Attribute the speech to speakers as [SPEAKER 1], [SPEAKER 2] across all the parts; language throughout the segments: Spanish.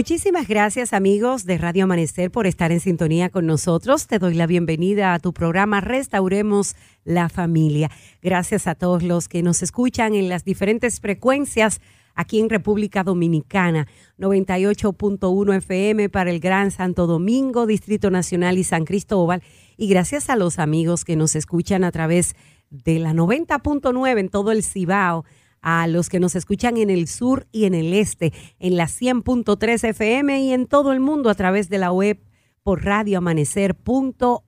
[SPEAKER 1] Muchísimas gracias amigos de Radio Amanecer por estar en sintonía con nosotros. Te doy la bienvenida a tu programa Restauremos la Familia. Gracias a todos los que nos escuchan en las diferentes frecuencias aquí en República Dominicana, 98.1 FM para el Gran Santo Domingo, Distrito Nacional y San Cristóbal. Y gracias a los amigos que nos escuchan a través de la 90.9 en todo el Cibao a los que nos escuchan en el sur y en el este, en la 100.3 FM y en todo el mundo a través de la web por radioamanecer.org.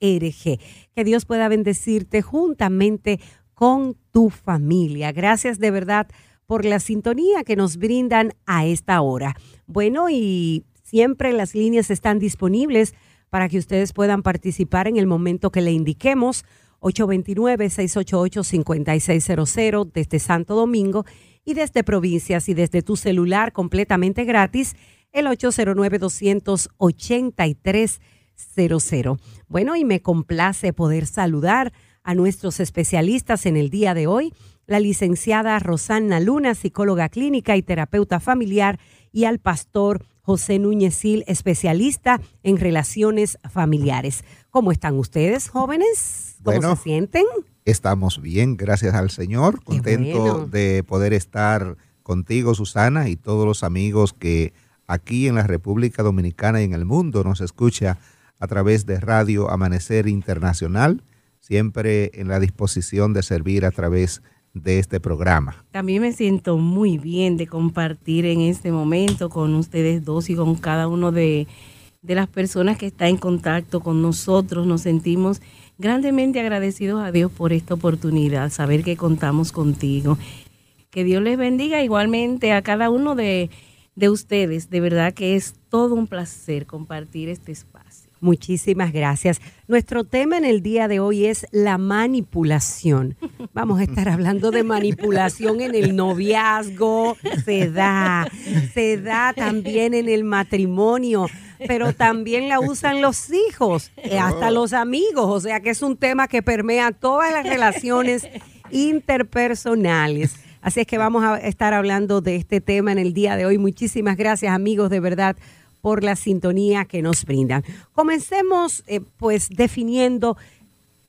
[SPEAKER 1] Que Dios pueda bendecirte juntamente con tu familia. Gracias de verdad por la sintonía que nos brindan a esta hora. Bueno, y siempre las líneas están disponibles para que ustedes puedan participar en el momento que le indiquemos. 829-688-5600 desde Santo Domingo y desde provincias y desde tu celular completamente gratis, el 809-283-00. Bueno, y me complace poder saludar a nuestros especialistas en el día de hoy, la licenciada Rosanna Luna, psicóloga clínica y terapeuta familiar, y al pastor José Núñez Sil, especialista en relaciones familiares. ¿Cómo están ustedes, jóvenes? ¿Cómo se sienten?
[SPEAKER 2] Estamos bien, gracias al Señor. Contento de poder estar contigo, Susana, y todos los amigos que aquí en la República Dominicana y en el mundo nos escucha a través de Radio Amanecer Internacional, siempre en la disposición de servir a través de este programa.
[SPEAKER 3] También me siento muy bien de compartir en este momento con ustedes dos y con cada uno de, de las personas que está en contacto con nosotros. Nos sentimos grandemente agradecidos a Dios por esta oportunidad, saber que contamos contigo. Que Dios les bendiga igualmente a cada uno de, de ustedes. De verdad que es todo un placer compartir este espacio.
[SPEAKER 1] Muchísimas gracias. Nuestro tema en el día de hoy es la manipulación. Vamos a estar hablando de manipulación en el noviazgo, se da, se da también en el matrimonio pero también la usan los hijos, eh, hasta oh. los amigos, o sea que es un tema que permea todas las relaciones interpersonales. Así es que vamos a estar hablando de este tema en el día de hoy. Muchísimas gracias amigos, de verdad, por la sintonía que nos brindan. Comencemos eh, pues definiendo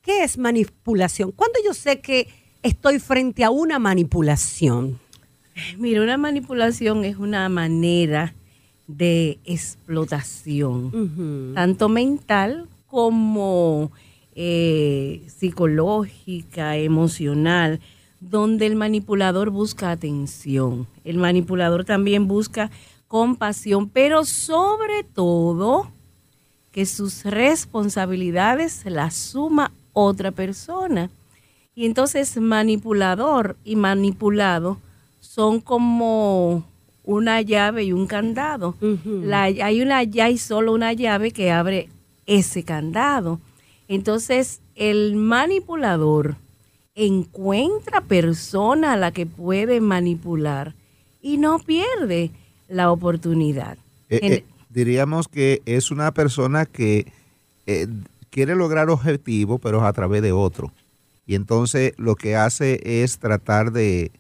[SPEAKER 1] qué es manipulación. ¿Cuándo yo sé que estoy frente a una manipulación?
[SPEAKER 3] Mira, una manipulación es una manera de explotación, tanto mental como eh, psicológica, emocional, donde el manipulador busca atención. El manipulador también busca compasión, pero sobre todo que sus responsabilidades las suma otra persona. Y entonces manipulador y manipulado son como una llave y un candado. hay una ya hay solo una llave que abre ese candado. Entonces, el manipulador encuentra persona a la que puede manipular y no pierde la oportunidad.
[SPEAKER 2] Eh, eh, diríamos que es una persona que eh, quiere lograr objetivo, pero a través de otro. Y entonces lo que hace es tratar de,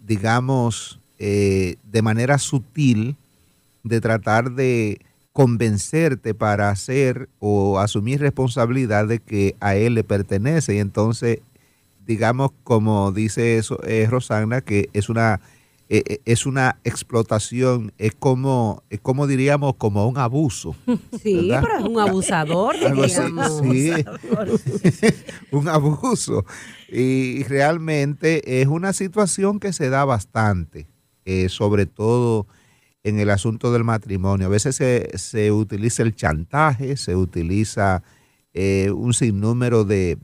[SPEAKER 2] digamos, eh, de manera sutil de tratar de convencerte para hacer o asumir responsabilidad de que a él le pertenece. Y entonces, digamos, como dice eso, eh, Rosana, que es una, eh, es una explotación, es como, es como diríamos, como un abuso.
[SPEAKER 1] Sí, pero es un abusador, Sí,
[SPEAKER 2] un abuso. Y realmente es una situación que se da bastante. Eh, sobre todo en el asunto del matrimonio. A veces se, utiliza el chantaje, se utiliza eh, un sinnúmero de,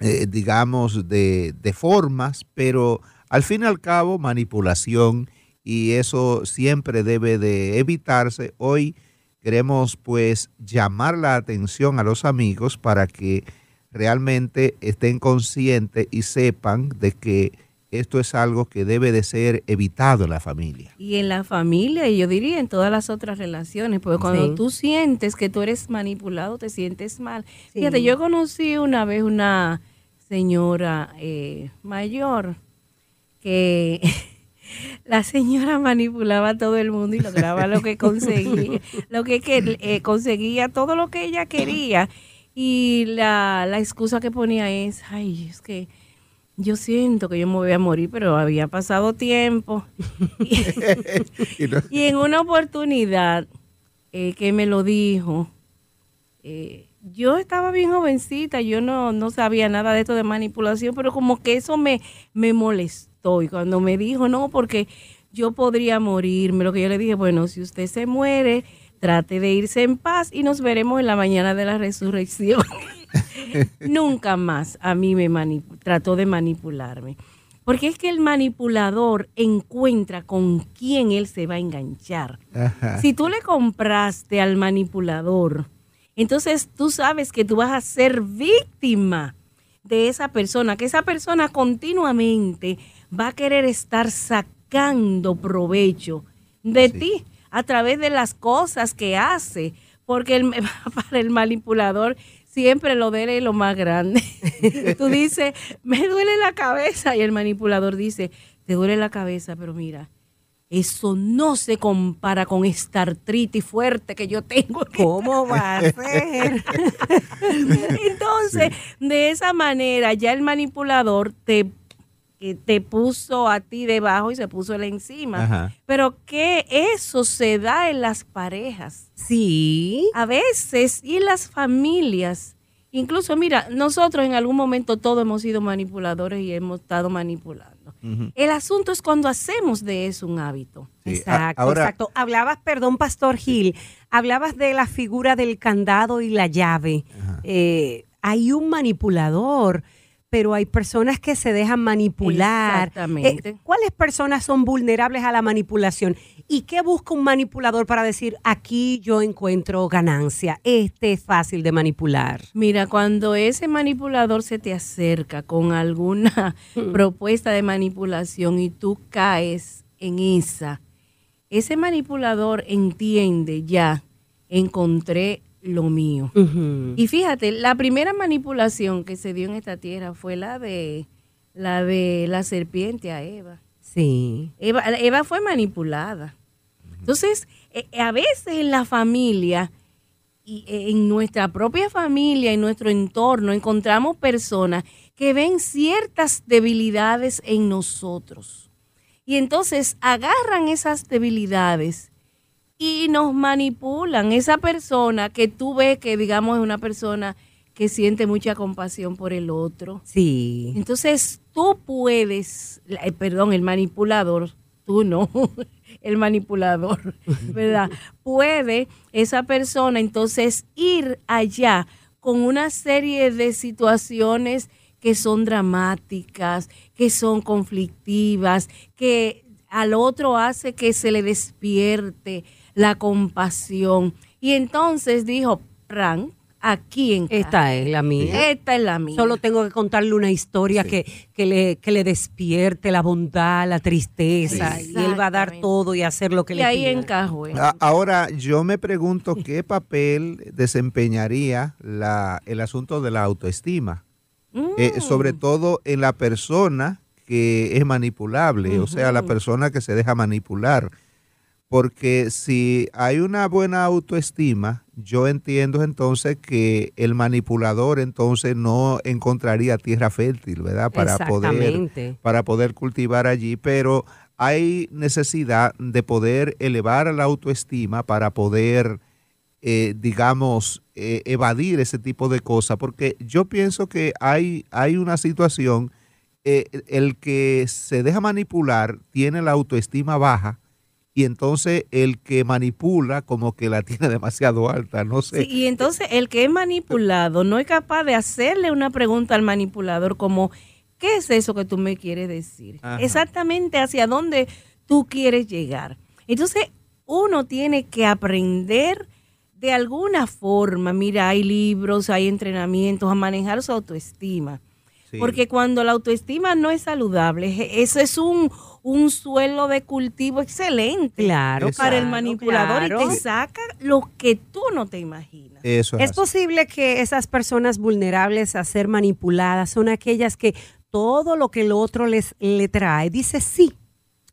[SPEAKER 2] eh, digamos, de, de, formas, pero al fin y al cabo manipulación y eso siempre debe de evitarse. Hoy queremos pues llamar la atención a los amigos para que realmente estén conscientes y sepan de que esto es algo que debe de ser evitado en la familia.
[SPEAKER 3] Y en la familia, y yo diría en todas las otras relaciones, porque cuando tú sientes que tú eres manipulado, te sientes mal. Fíjate, yo conocí una vez una señora eh, mayor que la señora manipulaba a todo el mundo y lograba lo que conseguía, lo que, eh, conseguía, todo lo que ella quería. Y la, la excusa que ponía es, ay, es que yo siento que yo me voy a morir, pero había pasado tiempo. y, en una oportunidad eh, que me lo dijo, eh, yo estaba bien jovencita, yo no, no sabía nada de esto de manipulación, pero como que eso me, me molestó. Y cuando me dijo, no, porque yo podría morirme, lo que yo le dije, bueno, si usted se muere, trate de irse en paz y nos veremos en la mañana de la resurrección. Nunca más a mí me trató de manipularme. Porque es que el manipulador encuentra con quién él se va a enganchar. Si tú le compraste al manipulador, entonces tú sabes que tú vas a ser víctima de esa persona, que esa persona continuamente va a querer estar sacando provecho de ti a través de las cosas que hace, porque para el manipulador siempre lo de lo más grande. Tú dices, me duele la cabeza y el manipulador dice, te duele la cabeza, pero mira, eso no se compara con esta artritis fuerte que yo tengo.
[SPEAKER 1] ¿Cómo va a ser?
[SPEAKER 3] Entonces, de esa manera, ya el manipulador te que te puso a ti debajo y se puso él encima. Pero que eso se da en las parejas.
[SPEAKER 1] Sí.
[SPEAKER 3] A veces y en las familias. Incluso, mira, nosotros en algún momento todos hemos sido manipuladores y hemos estado manipulando. El asunto es cuando hacemos de eso un hábito.
[SPEAKER 1] exacto, exacto. Hablabas, perdón, Pastor Gil, hablabas de la figura del candado y la llave. Eh, hay un manipulador pero hay personas que se dejan manipular.
[SPEAKER 3] Exactamente.
[SPEAKER 1] Eh, ¿Cuáles personas son vulnerables a la manipulación? ¿Y qué busca un manipulador para decir, aquí yo encuentro ganancia? Este es fácil de manipular.
[SPEAKER 3] Mira, cuando ese manipulador se te acerca con alguna mm. propuesta de manipulación y tú caes en esa, ese manipulador entiende ya, encontré lo mío. Y fíjate, la primera manipulación que se dio en esta tierra fue la de la de la serpiente a Eva.
[SPEAKER 1] Sí.
[SPEAKER 3] Eva, fue manipulada. Entonces, eh, a veces en la familia y eh, en nuestra propia familia, en nuestro entorno, encontramos personas que ven ciertas debilidades en nosotros. Y entonces agarran esas debilidades y nos manipulan. Esa persona que tú ves que, digamos, es una persona que siente mucha compasión por el otro.
[SPEAKER 1] Sí.
[SPEAKER 3] Entonces tú puedes, eh, perdón, el manipulador, tú no, el manipulador, ¿verdad? Puede esa persona entonces ir allá con una serie de situaciones que son dramáticas, que son conflictivas, que al otro hace que se le despierte la compasión. Y entonces dijo, Ran, aquí en
[SPEAKER 1] Esta es la mía.
[SPEAKER 3] Esta es la mía.
[SPEAKER 1] Solo tengo que contarle una historia que, que, le, que le despierte la bondad, la tristeza. Y él va a dar todo y hacer lo que le. Y
[SPEAKER 3] ahí encajo.
[SPEAKER 2] Ahora, yo me pregunto qué papel desempeñaría la, el asunto de la autoestima. Eh, mm. sobre todo en la persona que es manipulable, o sea, la persona que se deja manipular porque si hay una buena autoestima, yo entiendo entonces que el manipulador entonces no encontraría tierra fértil, ¿verdad? Para poder para poder cultivar allí, pero hay necesidad de poder elevar la autoestima para poder eh, digamos, eh, evadir ese tipo de cosas, porque yo pienso que hay, hay una situación, eh, el que se deja manipular tiene la autoestima baja, y entonces el que manipula como que la tiene demasiado alta, no sé.
[SPEAKER 3] y entonces el que es manipulado no es capaz de hacerle una pregunta al manipulador como, ¿qué es eso que tú me quieres decir? Exactamente hacia dónde tú quieres llegar. Entonces uno tiene que aprender de alguna forma, mira, hay libros, hay entrenamientos a manejar su autoestima. Porque cuando la autoestima no es saludable, eso es un, un suelo de cultivo excelente
[SPEAKER 1] claro,
[SPEAKER 3] para el manipulador y te saca lo que tú no te imaginas.
[SPEAKER 1] Eso es, posible que esas personas vulnerables a ser manipuladas son aquellas que todo lo que el otro les le trae dice sí.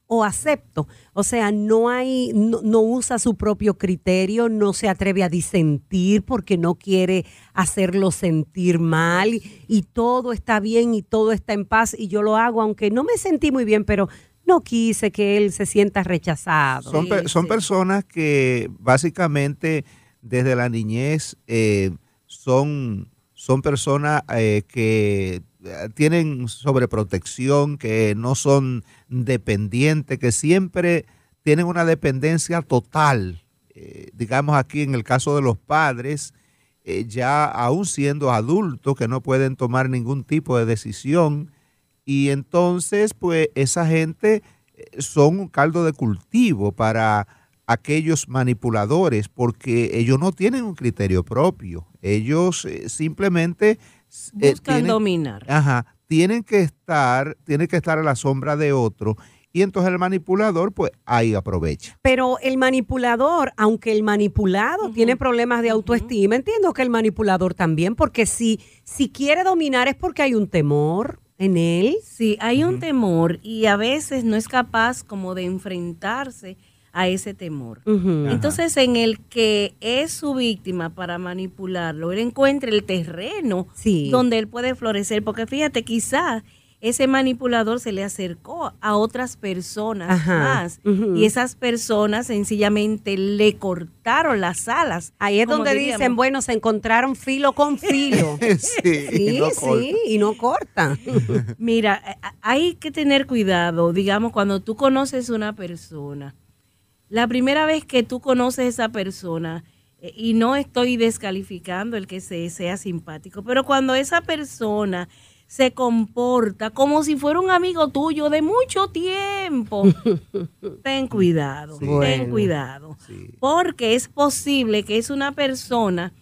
[SPEAKER 1] O acepto. O sea, no hay, no, usa su propio criterio, no se atreve a disentir porque no quiere hacerlo sentir mal y, todo está bien y todo está en paz y yo lo hago aunque no me sentí muy bien, pero no quise que él se sienta rechazado.
[SPEAKER 2] Son, son personas que básicamente desde la niñez eh, son, son personas eh, que tienen sobreprotección, que no son dependientes, que siempre tienen una dependencia total. digamos aquí en el caso de los padres, ya aún siendo adultos, que no pueden tomar ningún tipo de decisión, y entonces, pues esa gente eh, son un caldo de cultivo para aquellos manipuladores porque ellos no tienen un criterio propio. Ellos eh, simplemente
[SPEAKER 3] eh, buscan dominar.
[SPEAKER 2] Ajá, tienen que estar, tienen que estar a la sombra de otro y entonces el manipulador pues ahí aprovecha.
[SPEAKER 1] Pero el manipulador, aunque el manipulado tiene problemas de autoestima, entiendo que el manipulador también, porque si, si quiere dominar es porque hay un temor, en él.
[SPEAKER 3] Sí, hay un temor y a veces no es capaz como de enfrentarse a ese temor. Entonces, en el que es su víctima para manipularlo, él encuentra el terreno donde él puede florecer, porque fíjate, quizás ese manipulador se le acercó a otras personas más y esas personas sencillamente le cortaron las alas.
[SPEAKER 1] Ahí es donde dicen, bueno, se encontraron filo con filo. sí, sí, y no cortan.
[SPEAKER 3] Mira, eh, hay que tener cuidado, digamos, cuando tú conoces una persona, la primera vez que tú conoces a esa persona, eh, y no estoy descalificando el que se, sea simpático, pero cuando esa persona se comporta como si fuera un amigo tuyo de mucho tiempo. ten cuidado, ten cuidado. Porque es posible que es una persona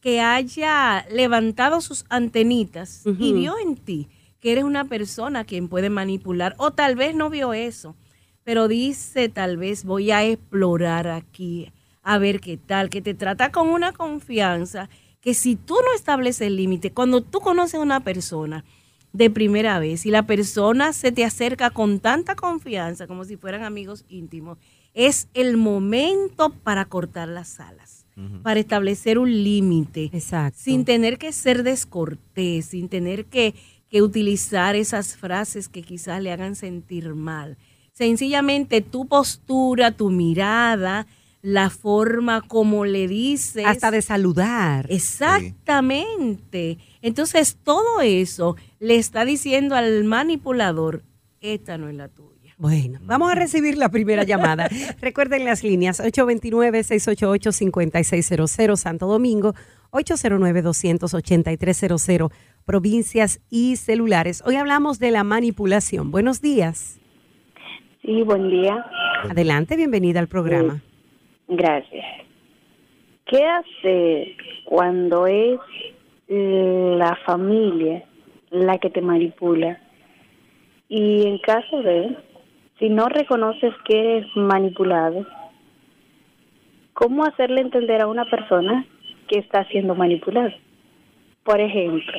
[SPEAKER 3] que haya levantado sus antenitas y vio en ti que eres una persona quien puede manipular, o tal vez no vio eso, pero dice tal vez voy a explorar aquí, a ver qué tal, que te trata con una confianza que si tú no estableces el límite, cuando tú conoces a una persona de primera vez y la persona se te acerca con tanta confianza como si fueran amigos íntimos, es el momento para cortar las alas, para establecer un límite, sin tener que ser descortés, sin tener que, que utilizar esas frases que quizás le hagan sentir mal. Sencillamente tu postura, tu mirada, la forma como le dices.
[SPEAKER 1] Hasta de saludar.
[SPEAKER 3] Exactamente. Entonces, todo eso le está diciendo al manipulador, esta no es la tuya.
[SPEAKER 1] Bueno, vamos a recibir la primera llamada. Recuerden las líneas 829-688-5600 Santo Domingo, 809-28300 provincias y celulares. Hoy hablamos de la manipulación. Buenos días.
[SPEAKER 4] Sí, buen día.
[SPEAKER 1] Adelante, bienvenida al programa.
[SPEAKER 4] Gracias. ¿Qué hace cuando es la familia la que te manipula? Y en caso de, si no reconoces que eres manipulado, ¿cómo hacerle entender a una persona que está siendo manipulada? Por ejemplo,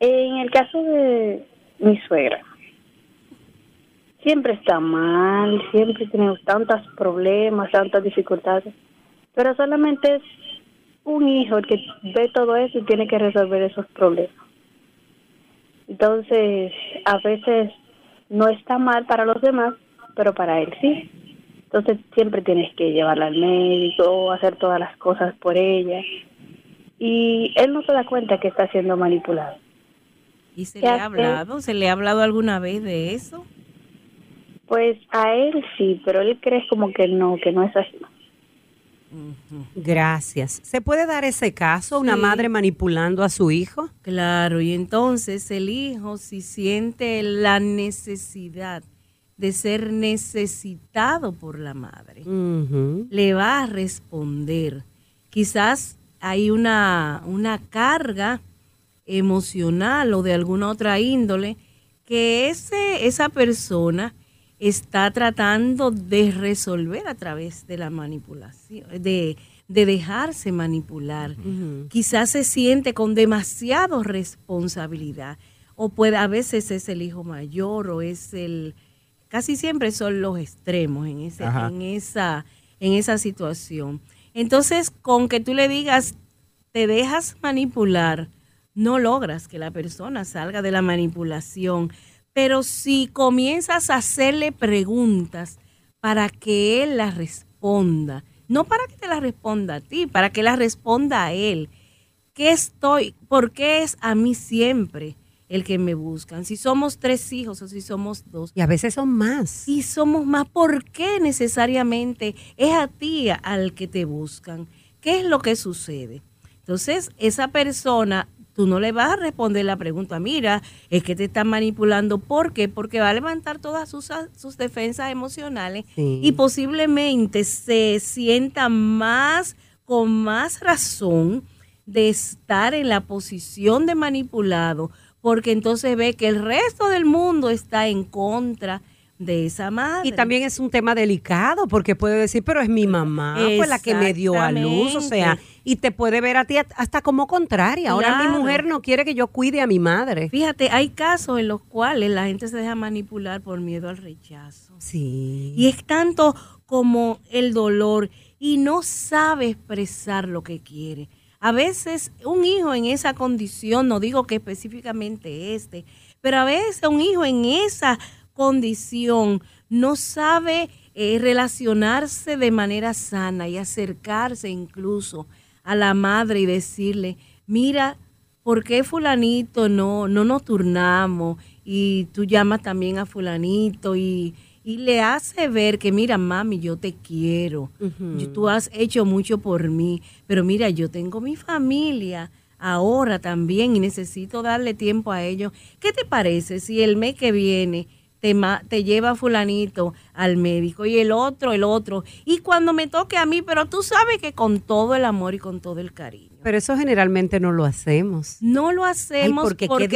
[SPEAKER 4] en el caso de mi suegra, siempre está mal, siempre tenemos tantos problemas, tantas dificultades, pero solamente es un hijo el que ve todo eso y tiene que resolver esos problemas. Entonces, a veces no está mal para los demás, pero para él sí. Entonces, siempre tienes que llevarla al médico, hacer todas las cosas por ella. Y él no se da cuenta que está siendo manipulado.
[SPEAKER 3] ¿Y se le ha hablado? ¿Se le ha hablado alguna vez de eso?
[SPEAKER 4] Pues a él sí, pero él cree como que no, que no es así.
[SPEAKER 1] Gracias. ¿Se puede dar ese caso, una madre manipulando a su hijo?
[SPEAKER 3] Claro, y entonces el hijo si siente la necesidad de ser necesitado por la madre, le va a responder. Quizás hay una, una carga emocional o de alguna otra índole que ese, esa persona está tratando de resolver a través de la manipulación, de, dejarse manipular. Quizás se siente con demasiada responsabilidad o puede a veces es el hijo mayor o es el casi siempre son los extremos en, ese, en, esa, en esa situación. Entonces, con que tú le digas, te dejas manipular, no logras que la persona salga de la manipulación. Pero si comienzas a hacerle preguntas para que él las responda, no para que te las responda a ti, para que las responda a él. ¿Qué estoy? ¿Por qué es a mí siempre? el que me buscan. Si somos tres hijos o si somos dos.
[SPEAKER 1] Y a veces son más.
[SPEAKER 3] Si somos más, ¿por qué necesariamente es a ti al que te buscan? ¿Qué es lo que sucede? Entonces, esa persona, tú no le vas a responder la pregunta, mira, es que te están manipulando. ¿Por qué? Porque va a levantar todas sus, sus defensas emocionales y posiblemente se sienta más, con más razón de estar en la posición de manipulado porque entonces ve que el resto del mundo está en contra de esa madre.
[SPEAKER 1] Y también es un tema delicado porque puede decir, pero es mi mamá, fue la que me dio a luz, o sea, y te puede ver a ti hasta como contraria. Ahora mi mujer no quiere que yo cuide a mi madre.
[SPEAKER 3] Fíjate, hay casos en los cuales la gente se deja manipular por miedo al rechazo.
[SPEAKER 1] Sí.
[SPEAKER 3] Y es tanto como el dolor y no sabe expresar lo que quiere. A veces un hijo en esa condición, no digo que específicamente este, pero a veces un hijo en esa condición no sabe eh, relacionarse de manera sana y acercarse incluso a la madre y decirle, mira, ¿por qué fulanito no, no nos turnamos? Y tú llamas también a fulanito y y le hace ver que, mira, mami, yo te quiero, tú has hecho mucho por mí, pero mira, yo tengo mi familia ahora también y necesito darle tiempo a ellos. ¿Qué te parece si el mes que viene te, te lleva fulanito al médico y el otro, el otro? Y cuando me toque a mí, pero tú sabes que con todo el amor y con todo el cariño.
[SPEAKER 1] Pero eso generalmente no lo hacemos.
[SPEAKER 3] No lo hacemos porque, porque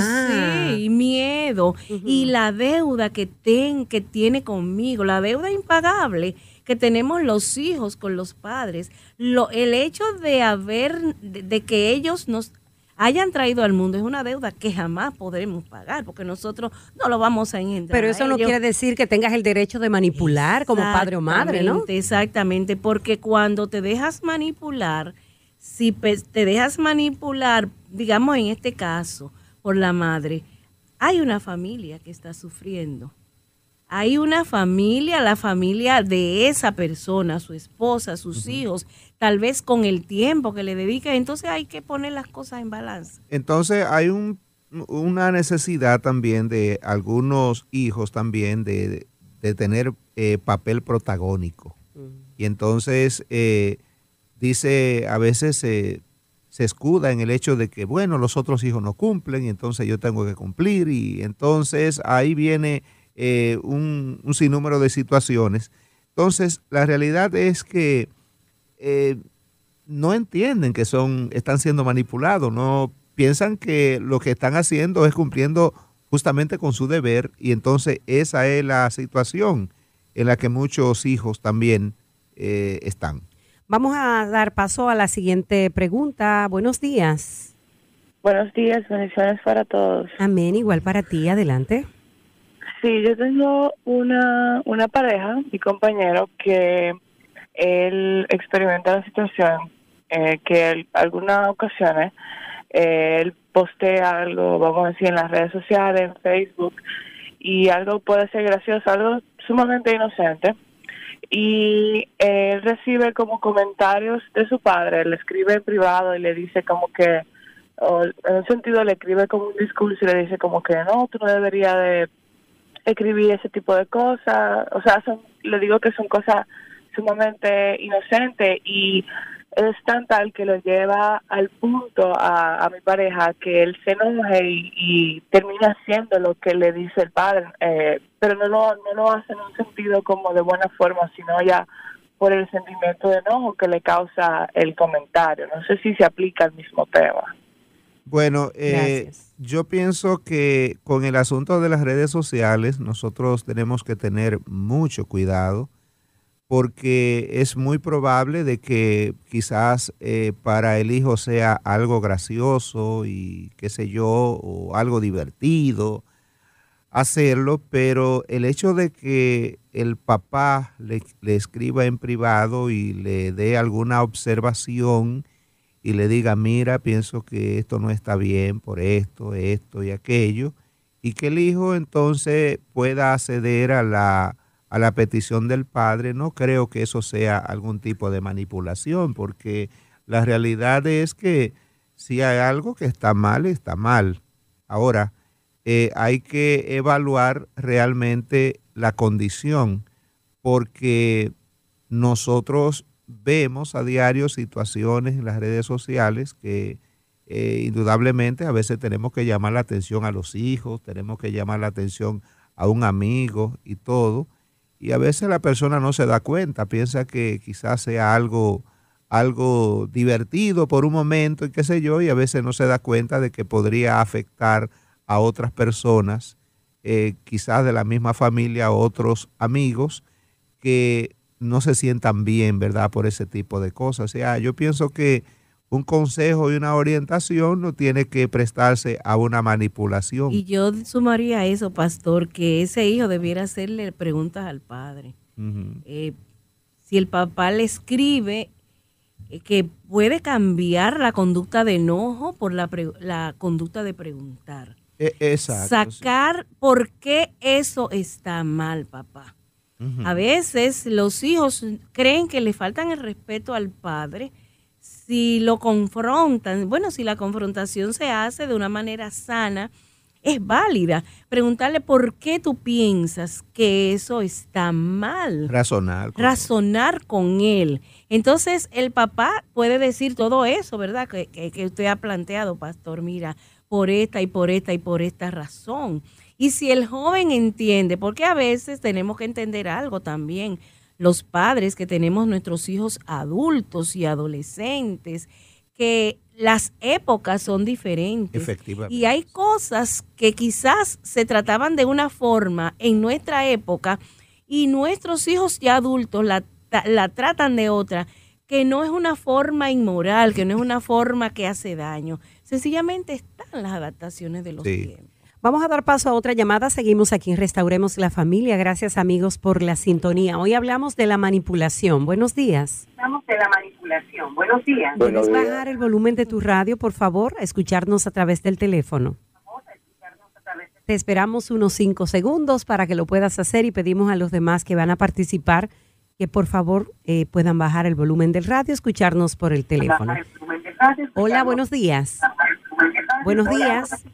[SPEAKER 3] Sí, miedo y la deuda que, ten, que tiene conmigo, la deuda impagable que tenemos los hijos con los padres, lo, el hecho de haber, de, que ellos nos hayan traído al mundo es una deuda que jamás podremos pagar porque nosotros no lo vamos a entender.
[SPEAKER 1] Pero eso no quiere decir que tengas el derecho de manipular como padre o madre, ¿no?
[SPEAKER 3] Exactamente, porque cuando te dejas manipular, si te dejas manipular, digamos en este caso, por la madre, hay una familia que está sufriendo. Hay una familia, la familia de esa persona, su esposa, sus hijos, tal vez con el tiempo que le dedica. Entonces hay que poner las cosas en balance.
[SPEAKER 2] Entonces hay un, una necesidad también de algunos hijos también de, tener eh, papel protagónico. Y entonces eh, dice, a veces se, escuda en el hecho de que, bueno, los otros hijos no cumplen y entonces yo tengo que cumplir y entonces ahí viene eh, un, sinnúmero de situaciones. Entonces, la realidad es que eh, no entienden que son, están siendo manipulados, no piensan que lo que están haciendo es cumpliendo justamente con su deber y entonces esa es la situación en la que muchos hijos también eh, están.
[SPEAKER 1] Vamos a dar paso a la siguiente pregunta. Buenos días.
[SPEAKER 5] Buenos días, bendiciones para todos.
[SPEAKER 1] Amén, igual para ti, adelante.
[SPEAKER 5] Sí, yo tengo una, una pareja, mi compañero, que él experimenta la situación eh, que en algunas ocasiones eh, él postea algo, vamos a decir, en las redes sociales, en Facebook, y algo puede ser gracioso, algo sumamente inocente, y él recibe como comentarios de su padre, le escribe en privado y le dice como que, en un sentido le escribe como un discurso y le dice como que no, tú no deberías de escribir ese tipo de cosas, o sea, son, le digo que son cosas sumamente inocentes y es tan tal que lo lleva al punto a, mi pareja que él se enoje y, termina haciendo lo que le dice el padre, eh, pero no lo, no lo hace en un sentido como de buena forma, sino ya por el sentimiento de enojo que le causa el comentario. No sé si se aplica al mismo tema.
[SPEAKER 2] Bueno, eh, yo pienso que con el asunto de las redes sociales nosotros tenemos que tener mucho cuidado porque es muy probable de que quizás eh, para el hijo sea algo gracioso y qué sé yo, o algo divertido, hacerlo, pero el hecho de que el papá le, le, escriba en privado y le dé alguna observación y le diga, mira, pienso que esto no está bien por esto, esto y aquello, y que el hijo entonces pueda acceder a la, a la petición del padre, no creo que eso sea algún tipo de manipulación, porque la realidad es que si hay algo que está mal, está mal. Ahora, eh, hay que evaluar realmente la condición, porque nosotros vemos a diario situaciones en las redes sociales que eh, indudablemente a veces tenemos que llamar la atención a los hijos, tenemos que llamar la atención a un amigo y todo. Y a veces la persona no se da cuenta, piensa que quizás sea algo, algo divertido por un momento y qué sé yo, y a veces no se da cuenta de que podría afectar a otras personas, eh, quizás de la misma familia, otros amigos, que no se sientan bien, ¿verdad? Por ese tipo de cosas. O sea, yo pienso que un consejo y una orientación no tiene que prestarse a una manipulación.
[SPEAKER 3] Y yo sumaría eso, pastor, que ese hijo debiera hacerle preguntas al padre. Eh, si el papá le escribe eh, que puede cambiar la conducta de enojo por la, la conducta de preguntar.
[SPEAKER 2] E, exacto.
[SPEAKER 3] Sacar por qué eso está mal, papá. A veces los hijos creen que le faltan el respeto al padre si lo confrontan, bueno, si la confrontación se hace de una manera sana, es válida. Preguntarle por qué tú piensas que eso está mal.
[SPEAKER 2] Razonar.
[SPEAKER 3] Razonar con él. Entonces, el papá puede decir todo eso, ¿verdad? Que, que, usted ha planteado, pastor, mira, por esta y por esta y por esta razón. Y si el joven entiende, porque a veces tenemos que entender algo también, los padres que tenemos nuestros hijos adultos y adolescentes, que las épocas son diferentes.
[SPEAKER 2] Efectivamente.
[SPEAKER 3] Y hay cosas que quizás se trataban de una forma en nuestra época y nuestros hijos ya adultos la, la tratan de otra, que no es una forma inmoral, que no es una forma que hace daño. Sencillamente están las adaptaciones de los tiempos.
[SPEAKER 1] Vamos a dar paso a otra llamada. Seguimos aquí en Restauremos la Familia. Gracias amigos por la sintonía. Hoy hablamos de la manipulación. Buenos días.
[SPEAKER 6] Hablamos de la manipulación. Buenos días.
[SPEAKER 1] ¿Puedes bajar el volumen de tu radio, por favor? A escucharnos a través del teléfono. Te esperamos unos cinco segundos para que lo puedas hacer y pedimos a los demás que van a participar que por favor eh, puedan bajar el volumen del radio, escucharnos por el teléfono. Hola, buenos días. Buenos días.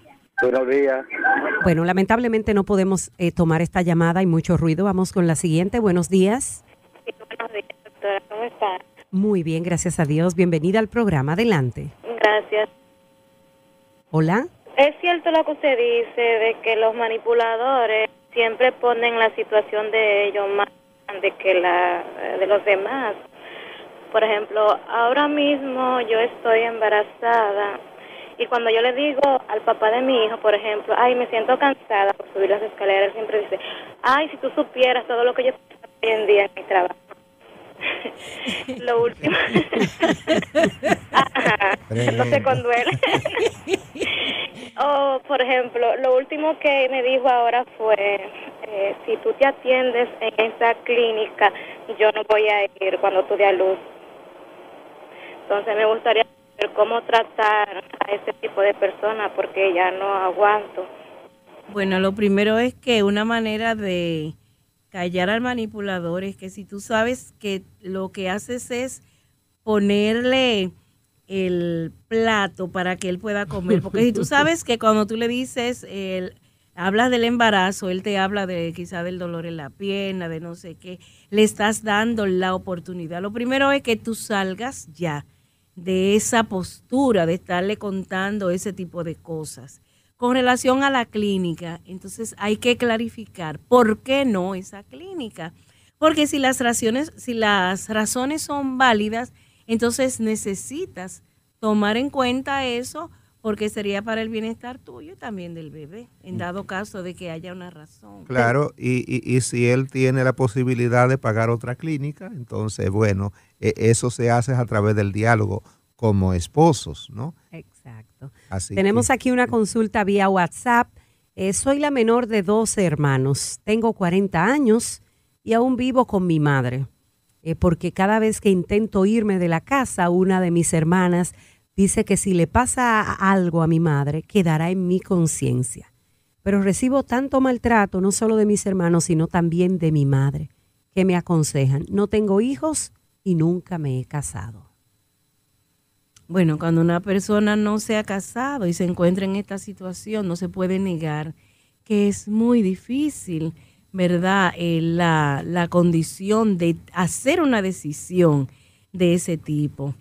[SPEAKER 7] Buenos días.
[SPEAKER 1] Bueno, lamentablemente no podemos eh, tomar esta llamada, hay mucho ruido. Vamos con la siguiente. Buenos días.
[SPEAKER 8] buenos días, doctora. ¿Cómo está?
[SPEAKER 1] Muy bien, gracias a Dios. Bienvenida al programa. Adelante.
[SPEAKER 8] Gracias.
[SPEAKER 1] Hola.
[SPEAKER 8] Es cierto lo que usted dice de que los manipuladores siempre ponen la situación de ellos más grande que la de los demás. Por ejemplo, ahora mismo yo estoy embarazada y cuando yo le digo al papá de mi hijo, por ejemplo, ay, me siento cansada por subir las escaleras, él siempre dice, ay, si tú supieras todo lo que yo hoy en día en mi trabajo. lo último. no se conduele. o, por ejemplo, lo último que me dijo ahora fue, eh, si tú te atiendes en esa clínica, yo no voy a ir cuando tú a luz. Entonces me gustaría cómo tratar a ese tipo de personas porque ya no aguanto.
[SPEAKER 3] Bueno, lo primero es que una manera de callar al manipulador es que si tú sabes que lo que haces es ponerle el plato para que él pueda comer, porque si tú sabes que cuando tú le dices, el, hablas del embarazo, él te habla de quizá del dolor en la pierna, de no sé qué, le estás dando la oportunidad. Lo primero es que tú salgas ya de esa postura de estarle contando ese tipo de cosas. Con relación a la clínica, entonces hay que clarificar por qué no esa clínica. Porque si las razones, si las razones son válidas, entonces necesitas tomar en cuenta eso porque sería para el bienestar tuyo y también del bebé, en dado caso de que haya una razón.
[SPEAKER 2] Claro, y, y, si él tiene la posibilidad de pagar otra clínica, entonces, bueno, e, eso se hace a través del diálogo como esposos, ¿no?
[SPEAKER 1] Exacto. Así Tenemos aquí una consulta vía WhatsApp. Eh, soy la menor de 12 hermanos, tengo 40 años y aún vivo con mi madre, eh, porque cada vez que intento irme de la casa, una de mis hermanas dice que si le pasa algo a mi madre, quedará en mi conciencia. Pero recibo tanto maltrato, no solo de mis hermanos, sino también de mi madre, que me aconsejan, no tengo hijos y nunca me he casado.
[SPEAKER 3] Bueno, cuando una persona no se ha casado y se encuentra en esta situación, no se puede negar que es muy difícil, ¿verdad? Eh, la, la condición de hacer una decisión de ese tipo.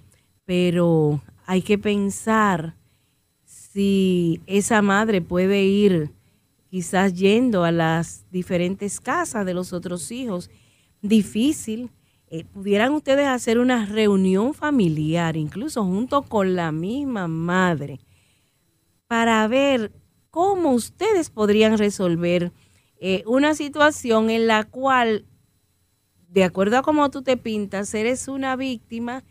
[SPEAKER 3] Pero hay que pensar si esa madre puede ir quizás yendo a las diferentes casas de los otros hijos. Difícil, eh, pudieran ustedes hacer una reunión familiar, incluso junto con la misma madre, para ver cómo ustedes podrían resolver eh, una situación en la cual, de acuerdo a cómo tú te pintas, eres una víctima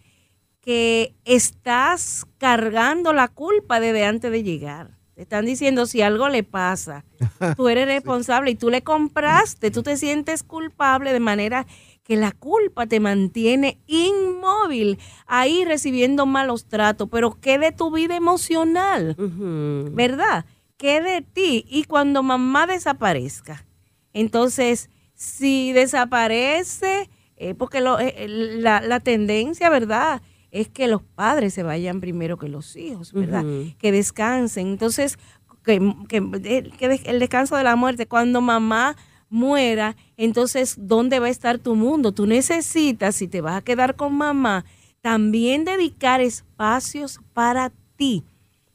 [SPEAKER 3] que estás cargando la culpa desde antes de llegar. Te están diciendo si algo le pasa, tú eres responsable y tú le compraste, tú te sientes culpable de manera que la culpa te mantiene inmóvil ahí recibiendo malos tratos, pero ¿qué de tu vida emocional? ¿Verdad? ¿Qué de ti? Y cuando mamá desaparezca, entonces, si desaparece, eh, porque eh, la, la tendencia, ¿verdad? Es que los padres se vayan primero que los hijos, ¿verdad? Que descansen. Entonces, que, que, el descanso de la muerte, cuando mamá muera, entonces, ¿dónde va a estar tu mundo? Tú necesitas, si te vas a quedar con mamá, también dedicar espacios para ti,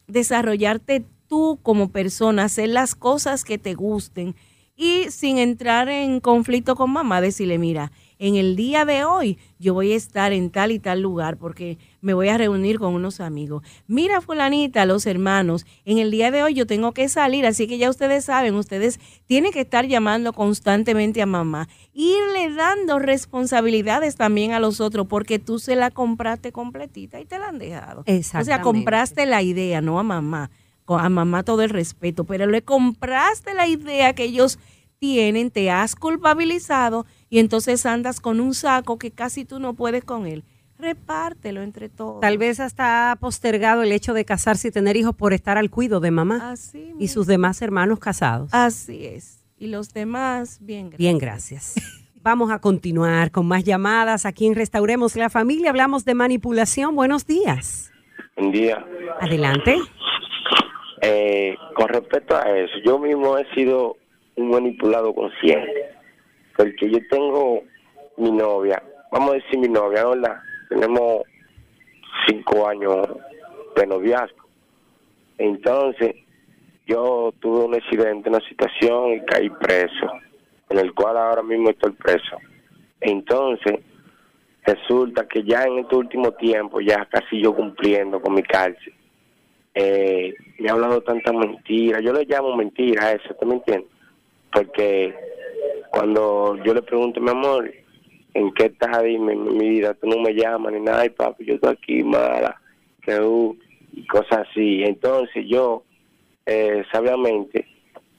[SPEAKER 3] desarrollarte tú como persona, hacer las cosas que te gusten y sin entrar en conflicto con mamá, decirle, mira, en el día de hoy yo voy a estar en tal y tal lugar porque me voy a reunir con unos amigos. Mira, fulanita, los hermanos, en el día de hoy yo tengo que salir, así que ya ustedes saben, ustedes tienen que estar llamando constantemente a mamá, irle dando responsabilidades también a los otros porque tú se la compraste completita y te la han dejado. O sea, compraste la idea, no a mamá. A mamá todo el respeto, pero le compraste la idea que ellos tienen, te has culpabilizado y entonces andas con un saco que casi tú no puedes con él. Repártelo entre todos.
[SPEAKER 1] Tal vez hasta ha postergado el hecho de casarse y tener hijos por estar al cuido de mamá
[SPEAKER 3] Así
[SPEAKER 1] y sus demás hermanos casados.
[SPEAKER 3] Así es. Y los demás, bien,
[SPEAKER 1] gracias. Bien, gracias. Vamos a continuar con más llamadas aquí en Restauremos la Familia. Hablamos de manipulación. Buenos días.
[SPEAKER 7] Buen día.
[SPEAKER 1] Adelante.
[SPEAKER 7] Eh, con respecto a eso, yo mismo he sido un manipulado consciente. Porque yo tengo mi novia, vamos a decir mi novia, ¿verdad? Tenemos cinco años de noviazgo. Entonces, yo tuve un accidente, una situación y caí preso, en el cual ahora mismo estoy preso. Entonces, resulta que ya en este último tiempo, ya casi yo cumpliendo con mi cárcel, eh, me ha hablado tantas mentiras. Yo le llamo mentira a eso, ¿tú me entiendes? porque cuando yo le pregunto, mi amor, ¿en qué estás ahí mi, vida? Tú no me llamas ni nada, y papi, yo estoy aquí mala, que uh, y cosas así. Entonces yo, eh, sabiamente,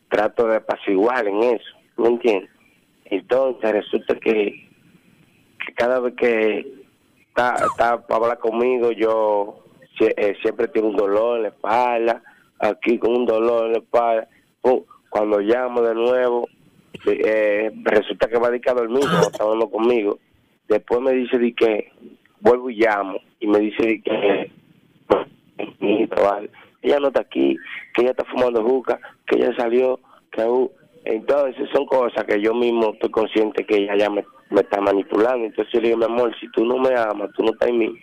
[SPEAKER 7] trato de apaciguar en eso, ¿me entiendes? Entonces resulta que, cada vez que está, está para hablar conmigo, yo eh, siempre tengo un dolor en la espalda, aquí con un dolor en la espalda. Cuando llamo de nuevo, eh, resulta que va a dedicar a dormir cuando está hablando conmigo. Después me dice de que vuelvo y llamo y me dice de que ella no está aquí, que ella está fumando juca, que ella salió, que entonces son cosas que yo mismo estoy consciente que ella ya me, está manipulando. Entonces yo le digo, mi amor, si tú no me amas, tú no estás en mí,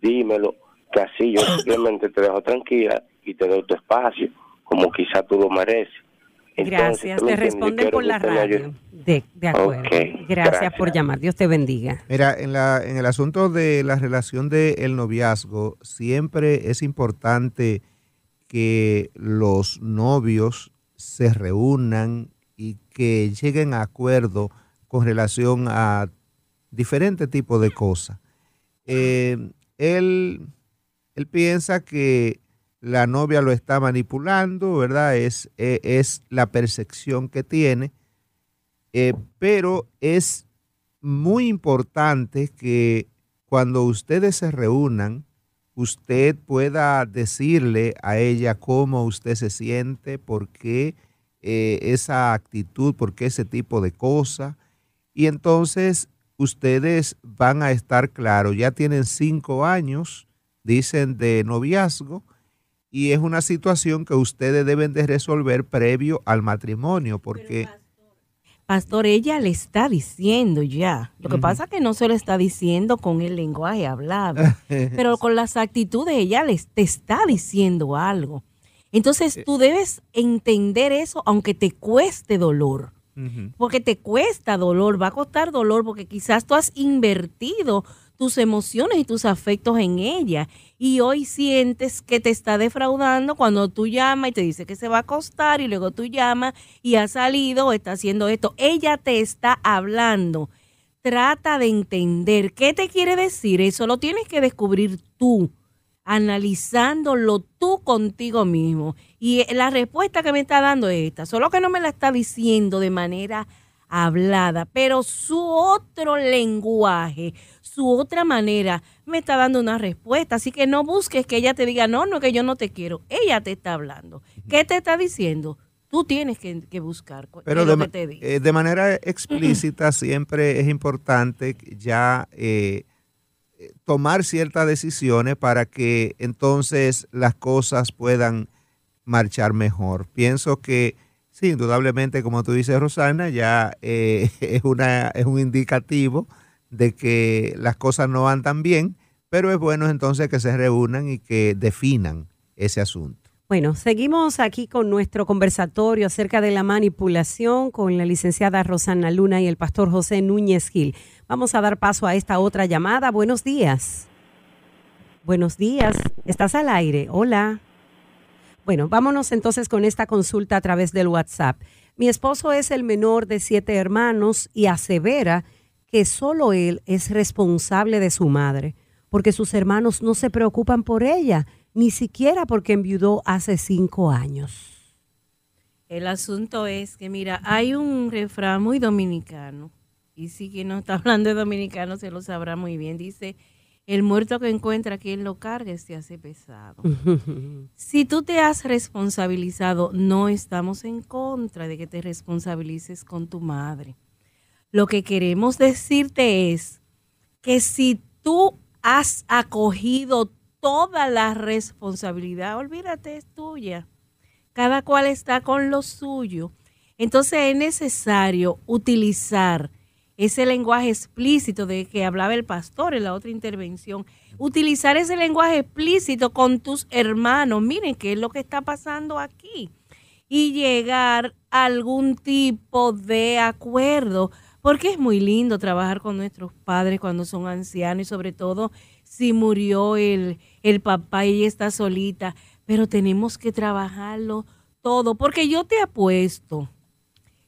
[SPEAKER 7] dímelo, que así yo simplemente te dejo tranquila y te doy tu espacio, como quizá tú lo mereces.
[SPEAKER 1] Gracias, te responden por la radio. De, acuerdo. gracias, por llamar. Dios te bendiga.
[SPEAKER 2] Mira, en, la, en el asunto de la relación del noviazgo, siempre es importante que los novios se reúnan y que lleguen a acuerdo con relación a diferentes tipos de cosas. Eh, él, él piensa que la novia lo está manipulando, ¿verdad? Es, eh, es la percepción que tiene, eh, pero es muy importante que cuando ustedes se reúnan, usted pueda decirle a ella cómo usted se siente, por qué eh, esa actitud, por qué ese tipo de cosas. Y entonces ustedes van a estar claros, ya tienen cinco años, dicen, de noviazgo, y es una situación que ustedes deben de resolver previo al matrimonio, porque...
[SPEAKER 3] Pastor, ella le está diciendo ya. Lo que pasa es que no se lo está diciendo con el lenguaje hablado, pero con las actitudes ella les te está diciendo algo. Entonces tú debes entender eso aunque te cueste dolor. Porque te cuesta dolor, va a costar dolor porque quizás tú has invertido tus emociones y tus afectos en ella. Y hoy sientes que te está defraudando cuando tú llamas y te dice que se va a acostar y luego tú llamas y ha salido o está haciendo esto. Ella te está hablando. Trata de entender qué te quiere decir. Eso lo tienes que descubrir tú, analizándolo tú contigo mismo. Y la respuesta que me está dando es esta. Solo que no me la está diciendo de manera hablada, pero su otro lenguaje, su otra manera me está dando una respuesta. Así que no busques que ella te diga, no, no, que yo no te quiero. Ella te está hablando. ¿Qué te está diciendo? Tú tienes que, buscar.
[SPEAKER 2] Pero de, eh, de, manera explícita siempre es importante ya eh, tomar ciertas decisiones para que entonces las cosas puedan marchar mejor. Pienso que sí, indudablemente, como tú dices, Rosana, ya eh, es, una, es un indicativo de que las cosas no van tan bien, pero es bueno entonces que se reúnan y que definan ese asunto.
[SPEAKER 1] Bueno, seguimos aquí con nuestro conversatorio acerca de la manipulación con la licenciada Rosana Luna y el pastor José Núñez Gil. Vamos a dar paso a esta otra llamada. Buenos días. Buenos días. ¿Estás al aire? Hola. Bueno, vámonos entonces con esta consulta a través del WhatsApp. Mi esposo es el menor de siete hermanos y asevera que solo él es responsable de su madre, porque sus hermanos no se preocupan por ella, ni siquiera porque enviudó hace cinco años.
[SPEAKER 3] El asunto es que, mira, hay un refrán muy dominicano, y si quien no está hablando de dominicano se lo sabrá muy bien, dice, el muerto que encuentra quien lo cargue se hace pesado. si tú te has responsabilizado, no estamos en contra de que te responsabilices con tu madre. Lo que queremos decirte es que si tú has acogido toda la responsabilidad, olvídate, es tuya. Cada cual está con lo suyo. Entonces es necesario utilizar ese lenguaje explícito de que hablaba el pastor en la otra intervención. Utilizar ese lenguaje explícito con tus hermanos. Miren qué es lo que está pasando aquí. Y llegar a algún tipo de acuerdo porque es muy lindo trabajar con nuestros padres cuando son ancianos y sobre todo si murió el, el papá y ella está solita, pero tenemos que trabajarlo todo, porque yo te apuesto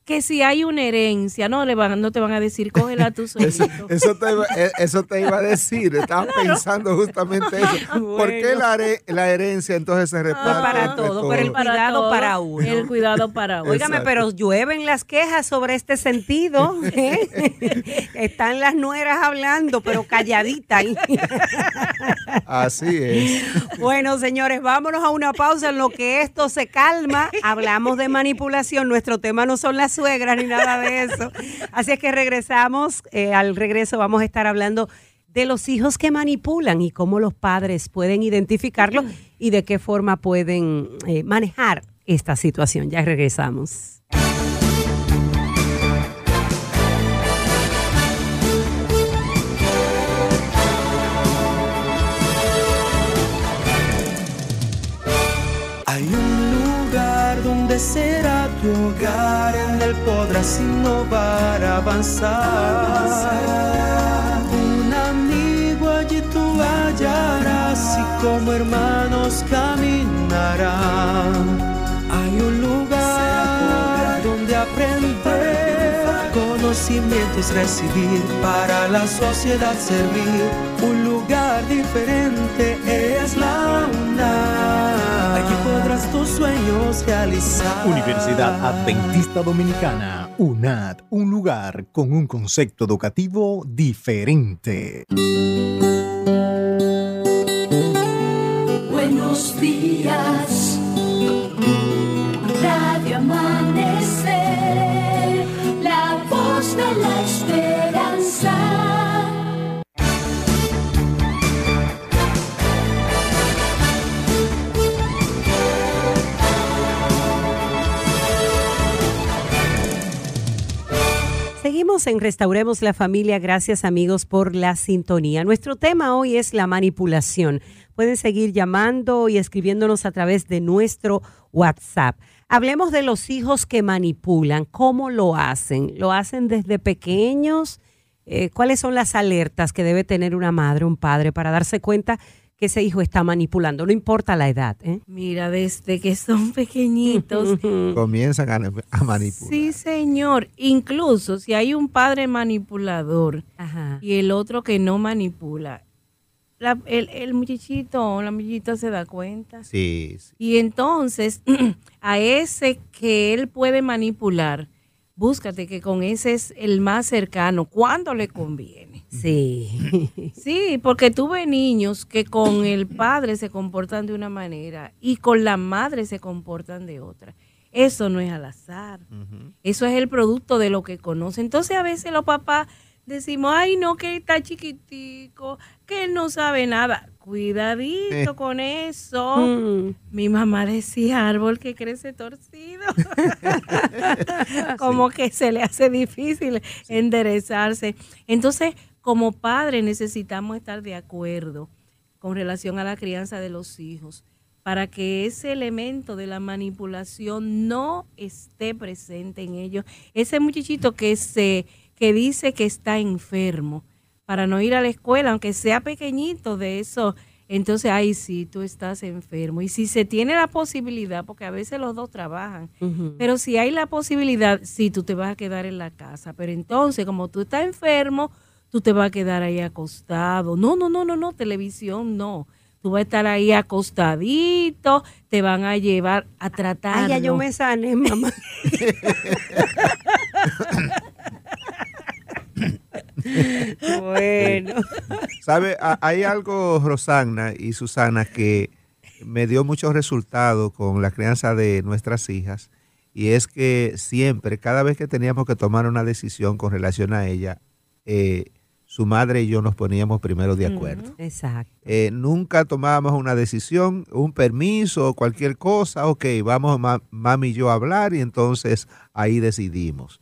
[SPEAKER 3] que si hay una herencia, no le van, no te van a decir, cógela tú solito.
[SPEAKER 2] eso, te iba, eh, eso te iba a decir, estaba pensando justamente eso. ¿Por qué la, herencia entonces se reparte?
[SPEAKER 1] para todo, pero el cuidado para uno.
[SPEAKER 3] El cuidado para uno.
[SPEAKER 1] Óigame, pero llueven las quejas sobre este sentido. ¿eh? Están las nueras hablando, pero calladitas.
[SPEAKER 2] Así es.
[SPEAKER 1] Bueno, señores, vámonos a una pausa en lo que esto se calma. Hablamos de manipulación, nuestro tema no son las suegra ni nada de eso. Así es que regresamos, eh, al regreso vamos a estar hablando de los hijos que manipulan y cómo los padres pueden identificarlo y de qué forma pueden eh, manejar esta situación. Ya regresamos.
[SPEAKER 9] Hay un lugar donde en podrás innovar, avanzar. Un amigo allí tú hallarás y como hermanos caminarán. Hay un lugar donde aprender, conocimientos recibir, para la sociedad servir. Un lugar diferente es la UNAM sueños realizar.
[SPEAKER 10] Universidad Adventista Dominicana, UNAD, un lugar con un concepto educativo diferente.
[SPEAKER 11] Buenos días,
[SPEAKER 1] En Restauremos la Familia. Gracias amigos por la sintonía. Nuestro tema hoy es la manipulación. Pueden seguir llamando y escribiéndonos a través de nuestro WhatsApp. Hablemos de los hijos que manipulan. ¿Cómo lo hacen? ¿Lo hacen desde pequeños? Eh, ¿Cuáles son las alertas que debe tener una madre, un padre para darse cuenta que ese hijo está manipulando? No importa la edad. ¿eh?
[SPEAKER 3] Mira, desde que son pequeñitos.
[SPEAKER 2] Comienzan a, a manipular.
[SPEAKER 3] Sí, señor. Incluso si hay un padre manipulador
[SPEAKER 1] Ajá.
[SPEAKER 3] y el otro que no manipula, la- el, el muchachito o la muchachita se da cuenta.
[SPEAKER 2] Sí, sí.
[SPEAKER 3] Y entonces, a ese que él puede manipular, búscate que con ese es el más cercano, cuando le conviene.
[SPEAKER 1] Sí.
[SPEAKER 3] Sí, porque tuve niños que con el padre se comportan de una manera y con la madre se comportan de otra. Eso no es al azar. Eso es el producto de lo que conoce. Entonces a veces los papás decimos, ay no, que está chiquitico, que él no sabe nada. Cuidadito con eso.
[SPEAKER 1] Mm.
[SPEAKER 3] Mi mamá decía árbol que crece torcido. como que se le hace difícil enderezarse. Entonces, como padre necesitamos estar de acuerdo con relación a la crianza de los hijos para que ese elemento de la manipulación no esté presente en ellos. Ese muchachito que se que dice que está enfermo para no ir a la escuela, aunque sea pequeñito de eso, entonces ahí sí tú estás enfermo. Y si se tiene la posibilidad, porque a veces los dos trabajan, pero si hay la posibilidad, sí, tú te vas a quedar en la casa. Pero entonces, como tú estás enfermo, tú te vas a quedar ahí acostado. No, no, no, no, no, televisión no. Tú vas a estar ahí acostadito, te van a llevar a tratar.
[SPEAKER 1] Ay, ya yo me sané, mamá. bueno.
[SPEAKER 2] ¿Sabe? A- Hay algo, Rosanna y Susana, que me dio muchos resultados con la crianza de nuestras hijas. Y es que siempre, cada vez que teníamos que tomar una decisión con relación a ella, eh, su madre y yo nos poníamos primero de acuerdo.
[SPEAKER 1] Exacto.
[SPEAKER 2] Eh, nunca tomábamos una decisión, un permiso o cualquier cosa, ok, vamos ma- mami y yo a hablar y entonces ahí decidimos.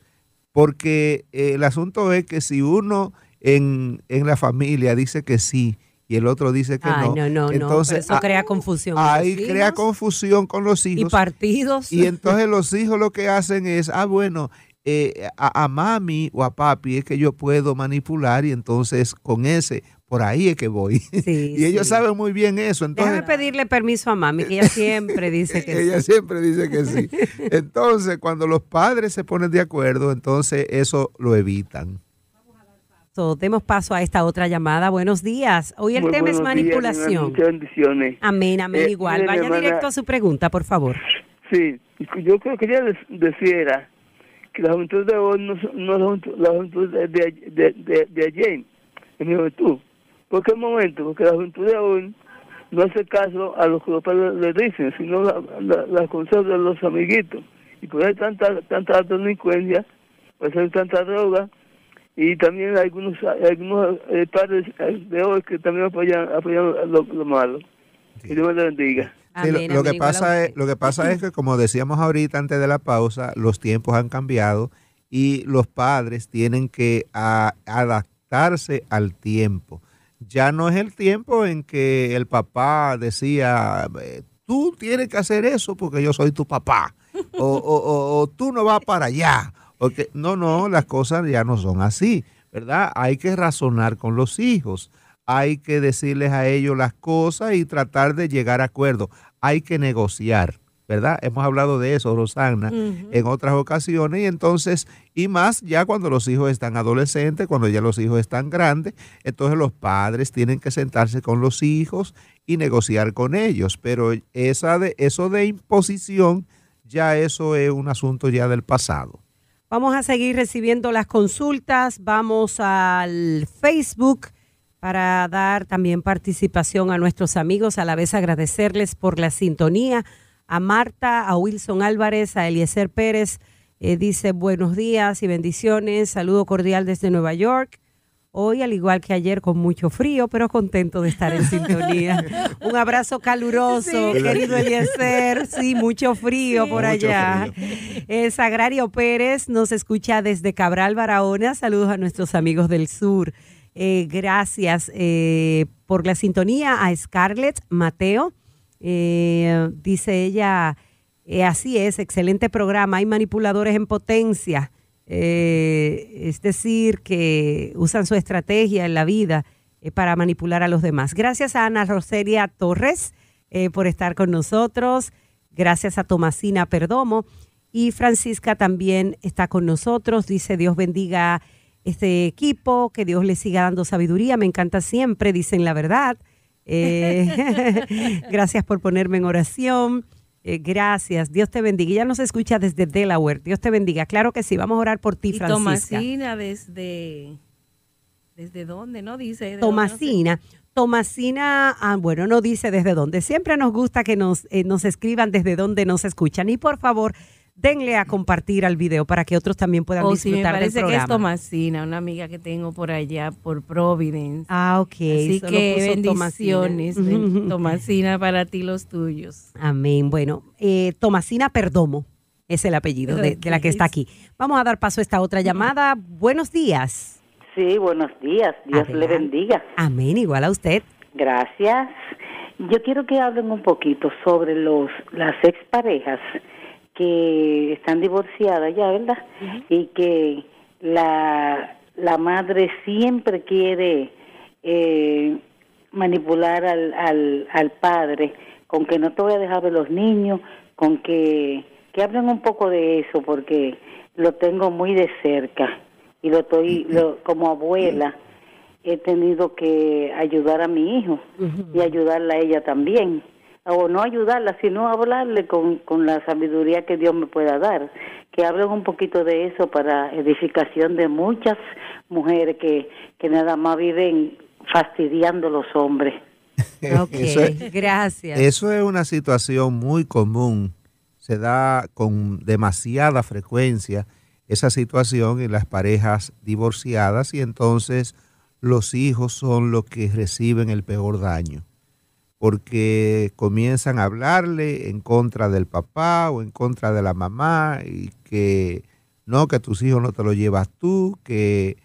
[SPEAKER 2] Porque eh, el asunto es que si uno en, en la familia dice que sí y el otro dice que
[SPEAKER 1] Ay,
[SPEAKER 2] no,
[SPEAKER 1] no, no, no,
[SPEAKER 2] entonces
[SPEAKER 1] pero eso
[SPEAKER 2] ah,
[SPEAKER 1] crea confusión.
[SPEAKER 2] ahí crea confusión con los
[SPEAKER 1] Y
[SPEAKER 2] hijos.
[SPEAKER 1] partidos.
[SPEAKER 2] Y entonces los hijos lo que hacen es, ah, bueno, eh, a, a mami o a papi es que yo puedo manipular y entonces con ese, por ahí es que voy.
[SPEAKER 1] Sí,
[SPEAKER 2] y ellos
[SPEAKER 1] sí.
[SPEAKER 2] saben muy bien eso. Entonces,
[SPEAKER 1] Déjame pedirle permiso a mami, que ella siempre dice que
[SPEAKER 2] ella
[SPEAKER 1] sí.
[SPEAKER 2] siempre dice que sí. Entonces, cuando los padres se ponen de acuerdo, entonces eso lo evitan.
[SPEAKER 1] So, demos paso a esta otra llamada. Buenos días. Hoy el
[SPEAKER 12] Muy
[SPEAKER 1] tema es
[SPEAKER 12] días,
[SPEAKER 1] manipulación.
[SPEAKER 12] bendiciones.
[SPEAKER 1] Amén, amén,
[SPEAKER 12] Eh,
[SPEAKER 1] igual. Vaya
[SPEAKER 12] hermana,
[SPEAKER 1] directo a su pregunta, por favor.
[SPEAKER 12] Sí, yo creo que ella des- deciera que la juventud de hoy no, son- no es la juventud, la juventud de, de, de, de- ayer, en mi juventud. ¿Por qué momento? Porque la juventud de hoy no hace caso a lo que los padres le dicen, sino la, la, la consejos de los amiguitos. Y por ahí tanta, tanta delincuencia, por eso hay tanta droga, y también hay algunos, algunos eh, padres eh, de hoy que también apoyan, apoyan lo, lo malo. Que Dios me lo bendiga.
[SPEAKER 2] Sí, lo, lo que pasa es, lo que pasa es que, como decíamos ahorita antes de la pausa, los tiempos han cambiado y los padres tienen que a- adaptarse al tiempo. Ya no es el tiempo en que el papá decía, tú tienes que hacer eso porque yo soy tu papá, o, o- o- o tú no vas para allá. Porque, no, no, las cosas ya no son así, ¿verdad? Hay que razonar con los hijos hay que decirles a ellos las cosas y tratar de llegar a acuerdo. Hay que negociar, ¿verdad? Hemos hablado de eso, Rosana, en otras ocasiones y entonces, y más ya cuando los hijos están adolescentes, cuando ya los hijos están grandes, entonces los padres tienen que sentarse con los hijos y negociar con ellos. Pero esa de, eso de imposición ya eso es un asunto ya del pasado.
[SPEAKER 1] Vamos a seguir recibiendo las consultas. Vamos al Facebook para dar también participación a nuestros amigos, a la vez agradecerles por la sintonía. A Marta, a Wilson Álvarez, a Eliezer Pérez, eh, dice buenos días y bendiciones. Saludo cordial desde Nueva York. Hoy, al igual que ayer, con mucho frío, pero contento de estar en sintonía. Un abrazo caluroso, querido Eliezer. Sí, mucho frío por
[SPEAKER 13] Mucho
[SPEAKER 1] allá. Eh, Sagrario Pérez nos escucha desde Cabral, Barahona. Saludos a nuestros amigos del sur. Eh, gracias eh, por la sintonía a Scarlett Mateo. Eh, dice ella, así es, excelente programa. Hay manipuladores en potencia. Es decir, que usan su estrategia en la vida para manipular a los demás. Gracias a Ana Roselia Torres por estar con nosotros. Gracias a Tomasina Perdomo. Y Francisca también está con nosotros. Dice, Dios bendiga este equipo, que Dios le siga dando sabiduría. Me encanta siempre, dicen la verdad. Eh, gracias por ponerme en oración. Eh, gracias. Dios te bendiga. Ella nos escucha desde Delaware. Dios te bendiga. Claro que sí. Vamos a orar por ti,
[SPEAKER 3] Y
[SPEAKER 1] Francisca.
[SPEAKER 3] Tomasina desde... ¿Desde dónde? ¿No dice? ¿De dónde?
[SPEAKER 1] Tomasina. Tomasina, ah, bueno, no dice desde dónde. Siempre nos gusta que nos, eh, nos escriban desde dónde nos escuchan. Y por favor, denle a compartir al video para que otros también puedan
[SPEAKER 3] Oh, sí, me
[SPEAKER 1] disfrutar del
[SPEAKER 3] parece que es. Tomasina, una amiga que tengo por allá, por Providence.
[SPEAKER 1] Ah, ok.
[SPEAKER 3] Así
[SPEAKER 1] solo
[SPEAKER 3] que
[SPEAKER 1] puso
[SPEAKER 3] bendiciones,
[SPEAKER 1] Tomasina.
[SPEAKER 3] para ti los tuyos.
[SPEAKER 1] Amén. Bueno, eh, Tomasina Perdomo es el apellido de, de la que está aquí. Vamos a dar paso a esta otra llamada. Buenos días.
[SPEAKER 14] Sí, buenos días. Dios le bendiga.
[SPEAKER 1] Amén. Igual a usted.
[SPEAKER 14] Gracias. Yo quiero que hablen un poquito sobre los las exparejas que están divorciadas ya, ¿verdad? Y que la, la madre siempre quiere eh, manipular al, al, al padre con que no te voy a dejar ver los niños, con que, que hablen un poco de eso porque lo tengo muy de cerca y lo estoy lo, como abuela he tenido que ayudar a mi hijo y ayudarla a ella también. O no ayudarla, sino hablarle con, con la sabiduría que Dios me pueda dar. Que hablen un poquito de eso para edificación de muchas mujeres que, que nada más viven fastidiando a los hombres.
[SPEAKER 1] Ok,
[SPEAKER 2] es-
[SPEAKER 1] gracias.
[SPEAKER 2] Eso es una situación muy común. Se da con demasiada frecuencia esa situación en las parejas divorciadas y entonces los hijos son los que reciben el peor daño porque comienzan a hablarle en contra del papá o en contra de la mamá y que no, que tus hijos no te lo llevas tú, que...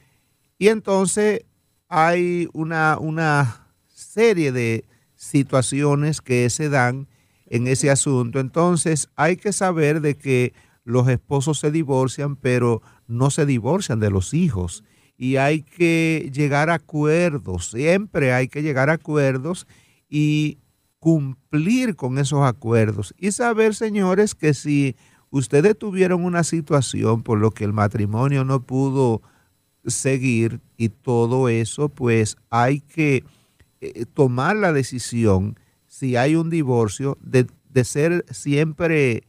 [SPEAKER 2] Y entonces hay una, una serie de situaciones que se dan en ese asunto. Entonces hay que saber de que los esposos se divorcian, pero no se divorcian de los hijos. Y hay que llegar a acuerdos, siempre hay que llegar a acuerdos y cumplir con esos acuerdos. Y saber, señores, que si ustedes tuvieron una situación por lo que el matrimonio no pudo seguir y todo eso, pues hay que eh, tomar la decisión, si hay un divorcio, de, de ser siempre,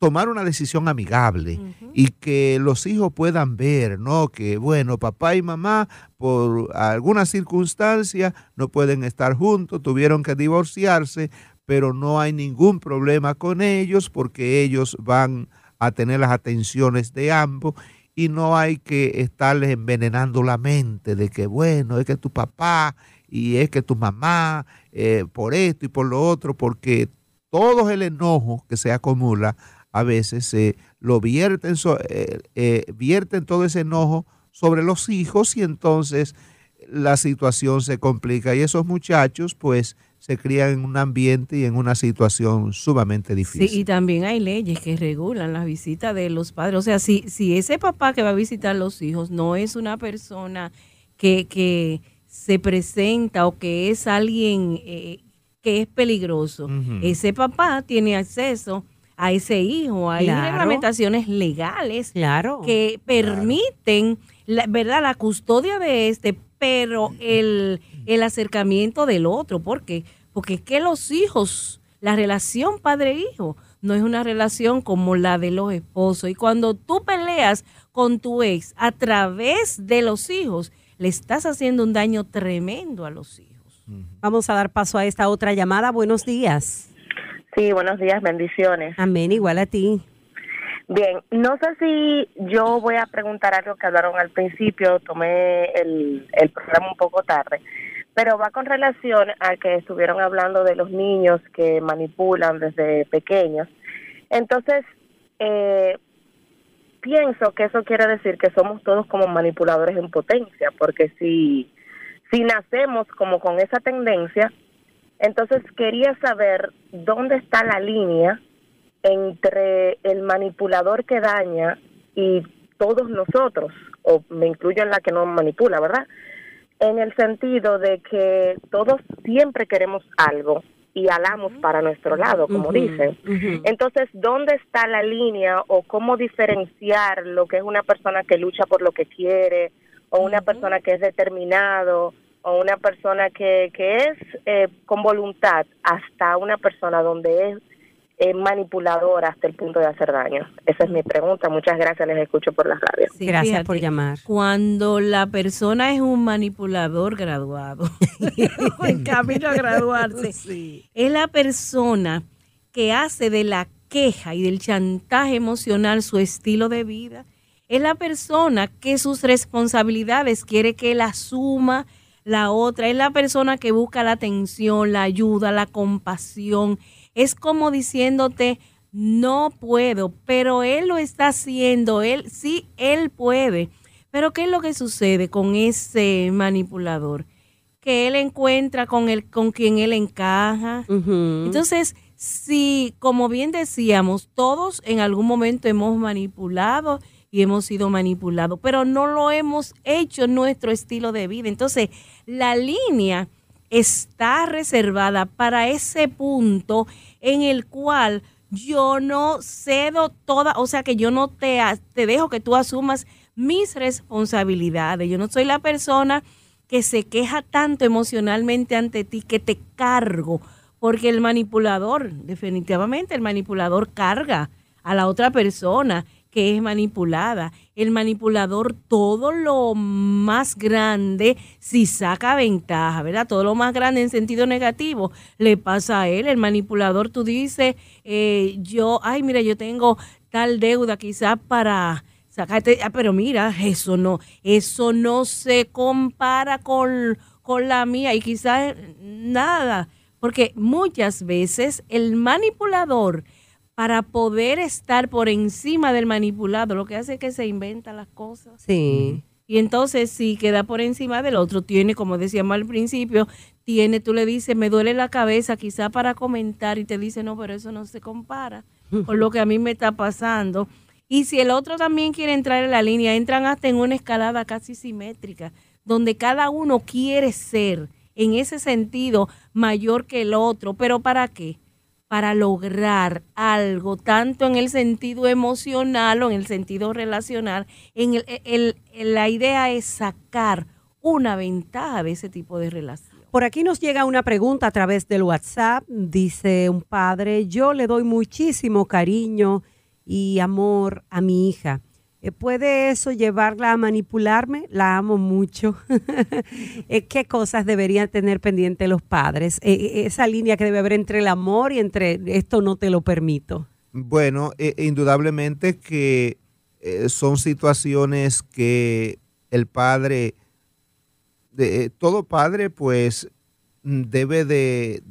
[SPEAKER 2] tomar una decisión amigable y que los hijos puedan ver, ¿no? Que, bueno, papá y mamá, por alguna circunstancia, no pueden estar juntos, tuvieron que divorciarse, pero no hay ningún problema con ellos porque ellos van a tener las atenciones de ambos y no hay que estarles envenenando la mente de que, bueno, es que tu papá y es que tu mamá, eh, por esto y por lo otro, porque todo el enojo que se acumula a veces se lo vierten, so- eh, eh, vierten todo ese enojo sobre los hijos y entonces la situación se complica y esos muchachos pues se crían en un ambiente y en una situación sumamente difícil.
[SPEAKER 3] Sí, y también hay leyes que regulan la visita de los padres. O sea, si, si ese papá que va a visitar a los hijos no es una persona que, que se presenta o que es alguien eh, que es peligroso, ese papá tiene acceso a ese hijo. Hay
[SPEAKER 1] Claro.
[SPEAKER 3] reglamentaciones legales
[SPEAKER 1] Claro.
[SPEAKER 3] que permiten, la, ¿verdad?, la custodia de este, pero el, el acercamiento del otro. ¿Por qué? Porque es que los hijos la relación padre-hijo no es una relación como la de los esposos. Y cuando tú peleas con tu ex a través de los hijos, le estás haciendo un daño tremendo a los hijos.
[SPEAKER 1] Vamos a dar paso a esta otra llamada. Buenos días.
[SPEAKER 13] Sí, buenos días, bendiciones.
[SPEAKER 1] Amén, igual a ti.
[SPEAKER 13] Bien, no sé si yo voy a preguntar algo que hablaron al principio, tomé el, el programa un poco tarde, pero va con relación a que estuvieron hablando de los niños que manipulan desde pequeños. Entonces, eh, pienso que eso quiere decir que somos todos como manipuladores en potencia, porque si, si nacemos como con esa tendencia, entonces quería saber dónde está la línea entre el manipulador que daña y todos nosotros, o me incluyo en la que no manipula, ¿verdad? En el sentido de que todos siempre queremos algo y alamos para nuestro lado, como dicen. Entonces, ¿dónde está la línea o cómo diferenciar lo que es una persona que lucha por lo que quiere o una persona que es determinado o una persona que, que es eh, con voluntad hasta una persona donde es eh, manipuladora hasta el punto de hacer daño? Esa es mi pregunta. Muchas gracias, les escucho por las radios.
[SPEAKER 3] Sí, fíjate, Cuando la persona es un manipulador graduado, en camino a graduarse, es la persona que hace de la queja y del chantaje emocional su estilo de vida. Es la persona que sus responsabilidades quiere que él asuma la otra. Es la persona que busca la atención, la ayuda, la compasión. Es como diciéndote, no puedo, pero él lo está haciendo, él sí, él puede. Pero ¿qué es lo que sucede con ese manipulador? Que él encuentra con el con quien él encaja. Entonces, si como bien decíamos, todos en algún momento hemos manipulado y hemos sido manipulados, pero no lo hemos hecho en nuestro estilo de vida. Entonces, la línea está reservada para ese punto en el cual yo no cedo toda, o sea que yo no te, te dejo que tú asumas mis responsabilidades. Yo no soy la persona que se queja tanto emocionalmente ante ti que te cargo, porque el manipulador, definitivamente el manipulador carga a la otra persona que es manipulada. El manipulador todo lo más grande, si saca ventaja, ¿verdad? Todo lo más grande en sentido negativo le pasa a él. El manipulador, tú dices, eh, yo, ay, mira, yo tengo tal deuda quizás para sacarte, ah, pero mira, eso no, eso no se compara con, con la mía y quizás nada, porque muchas veces el manipulador para poder estar por encima del manipulado, lo que hace es que se inventa las cosas.
[SPEAKER 1] Sí.
[SPEAKER 3] Y entonces, si queda por encima del otro, tiene, como decíamos al principio, tiene, tú le dices, me duele la cabeza, quizá para comentar, y te dice, no, pero eso no se compara con lo que a mí me está pasando. Y si el otro también quiere entrar en la línea, entran hasta en una escalada casi simétrica, donde cada uno quiere ser, en ese sentido, mayor que el otro. ¿Pero para qué? Para lograr algo, tanto en el sentido emocional o en el sentido relacional. En el, la idea es sacar una ventaja de ese tipo de relación.
[SPEAKER 1] Por aquí nos llega una pregunta a través del WhatsApp. Dice un padre, yo le doy muchísimo cariño y amor a mi hija. Eh, ¿Puede eso llevarla a manipularme? La amo mucho. Eh, ¿Qué cosas deberían tener pendiente los padres? Eh, esa línea que debe haber entre el amor y entre esto no te lo permito.
[SPEAKER 2] Bueno, eh, indudablemente que eh, son situaciones que el padre, de, eh, todo padre pues debe de,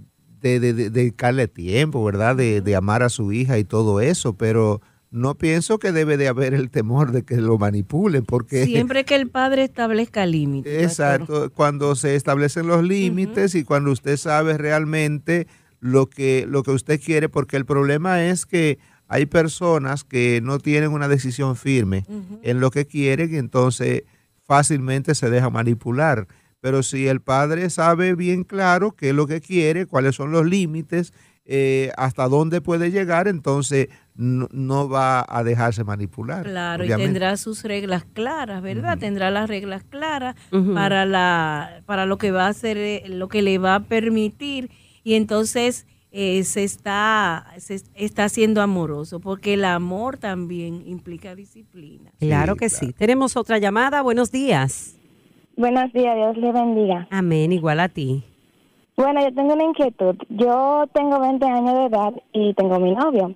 [SPEAKER 2] de- de- de dedicarle tiempo, ¿verdad? De, de amar a su hija y todo eso, pero no pienso que debe de haber el temor de que lo manipulen, porque...
[SPEAKER 3] Siempre que el padre establezca límites.
[SPEAKER 2] Exacto, cuando se establecen los límites y cuando usted sabe realmente lo que, lo que usted quiere, porque el problema es que hay personas que no tienen una decisión firme en lo que quieren y entonces fácilmente se deja manipular. Pero si el padre sabe bien claro qué es lo que quiere, cuáles son los límites, eh, hasta dónde puede llegar, entonces no, no va a dejarse manipular.
[SPEAKER 3] Claro, y tendrá sus reglas claras, ¿verdad? Tendrá las reglas claras para la para lo que va a hacer, eh, lo que le va a permitir y entonces eh, se está se está siendo amoroso, porque el amor también implica disciplina.
[SPEAKER 1] Claro que sí. Tenemos otra llamada. Buenos días.
[SPEAKER 15] Buenos días, Dios le bendiga.
[SPEAKER 1] Amén, igual a ti.
[SPEAKER 15] Bueno, yo tengo una inquietud. Yo tengo 20 años de edad y tengo mi novio.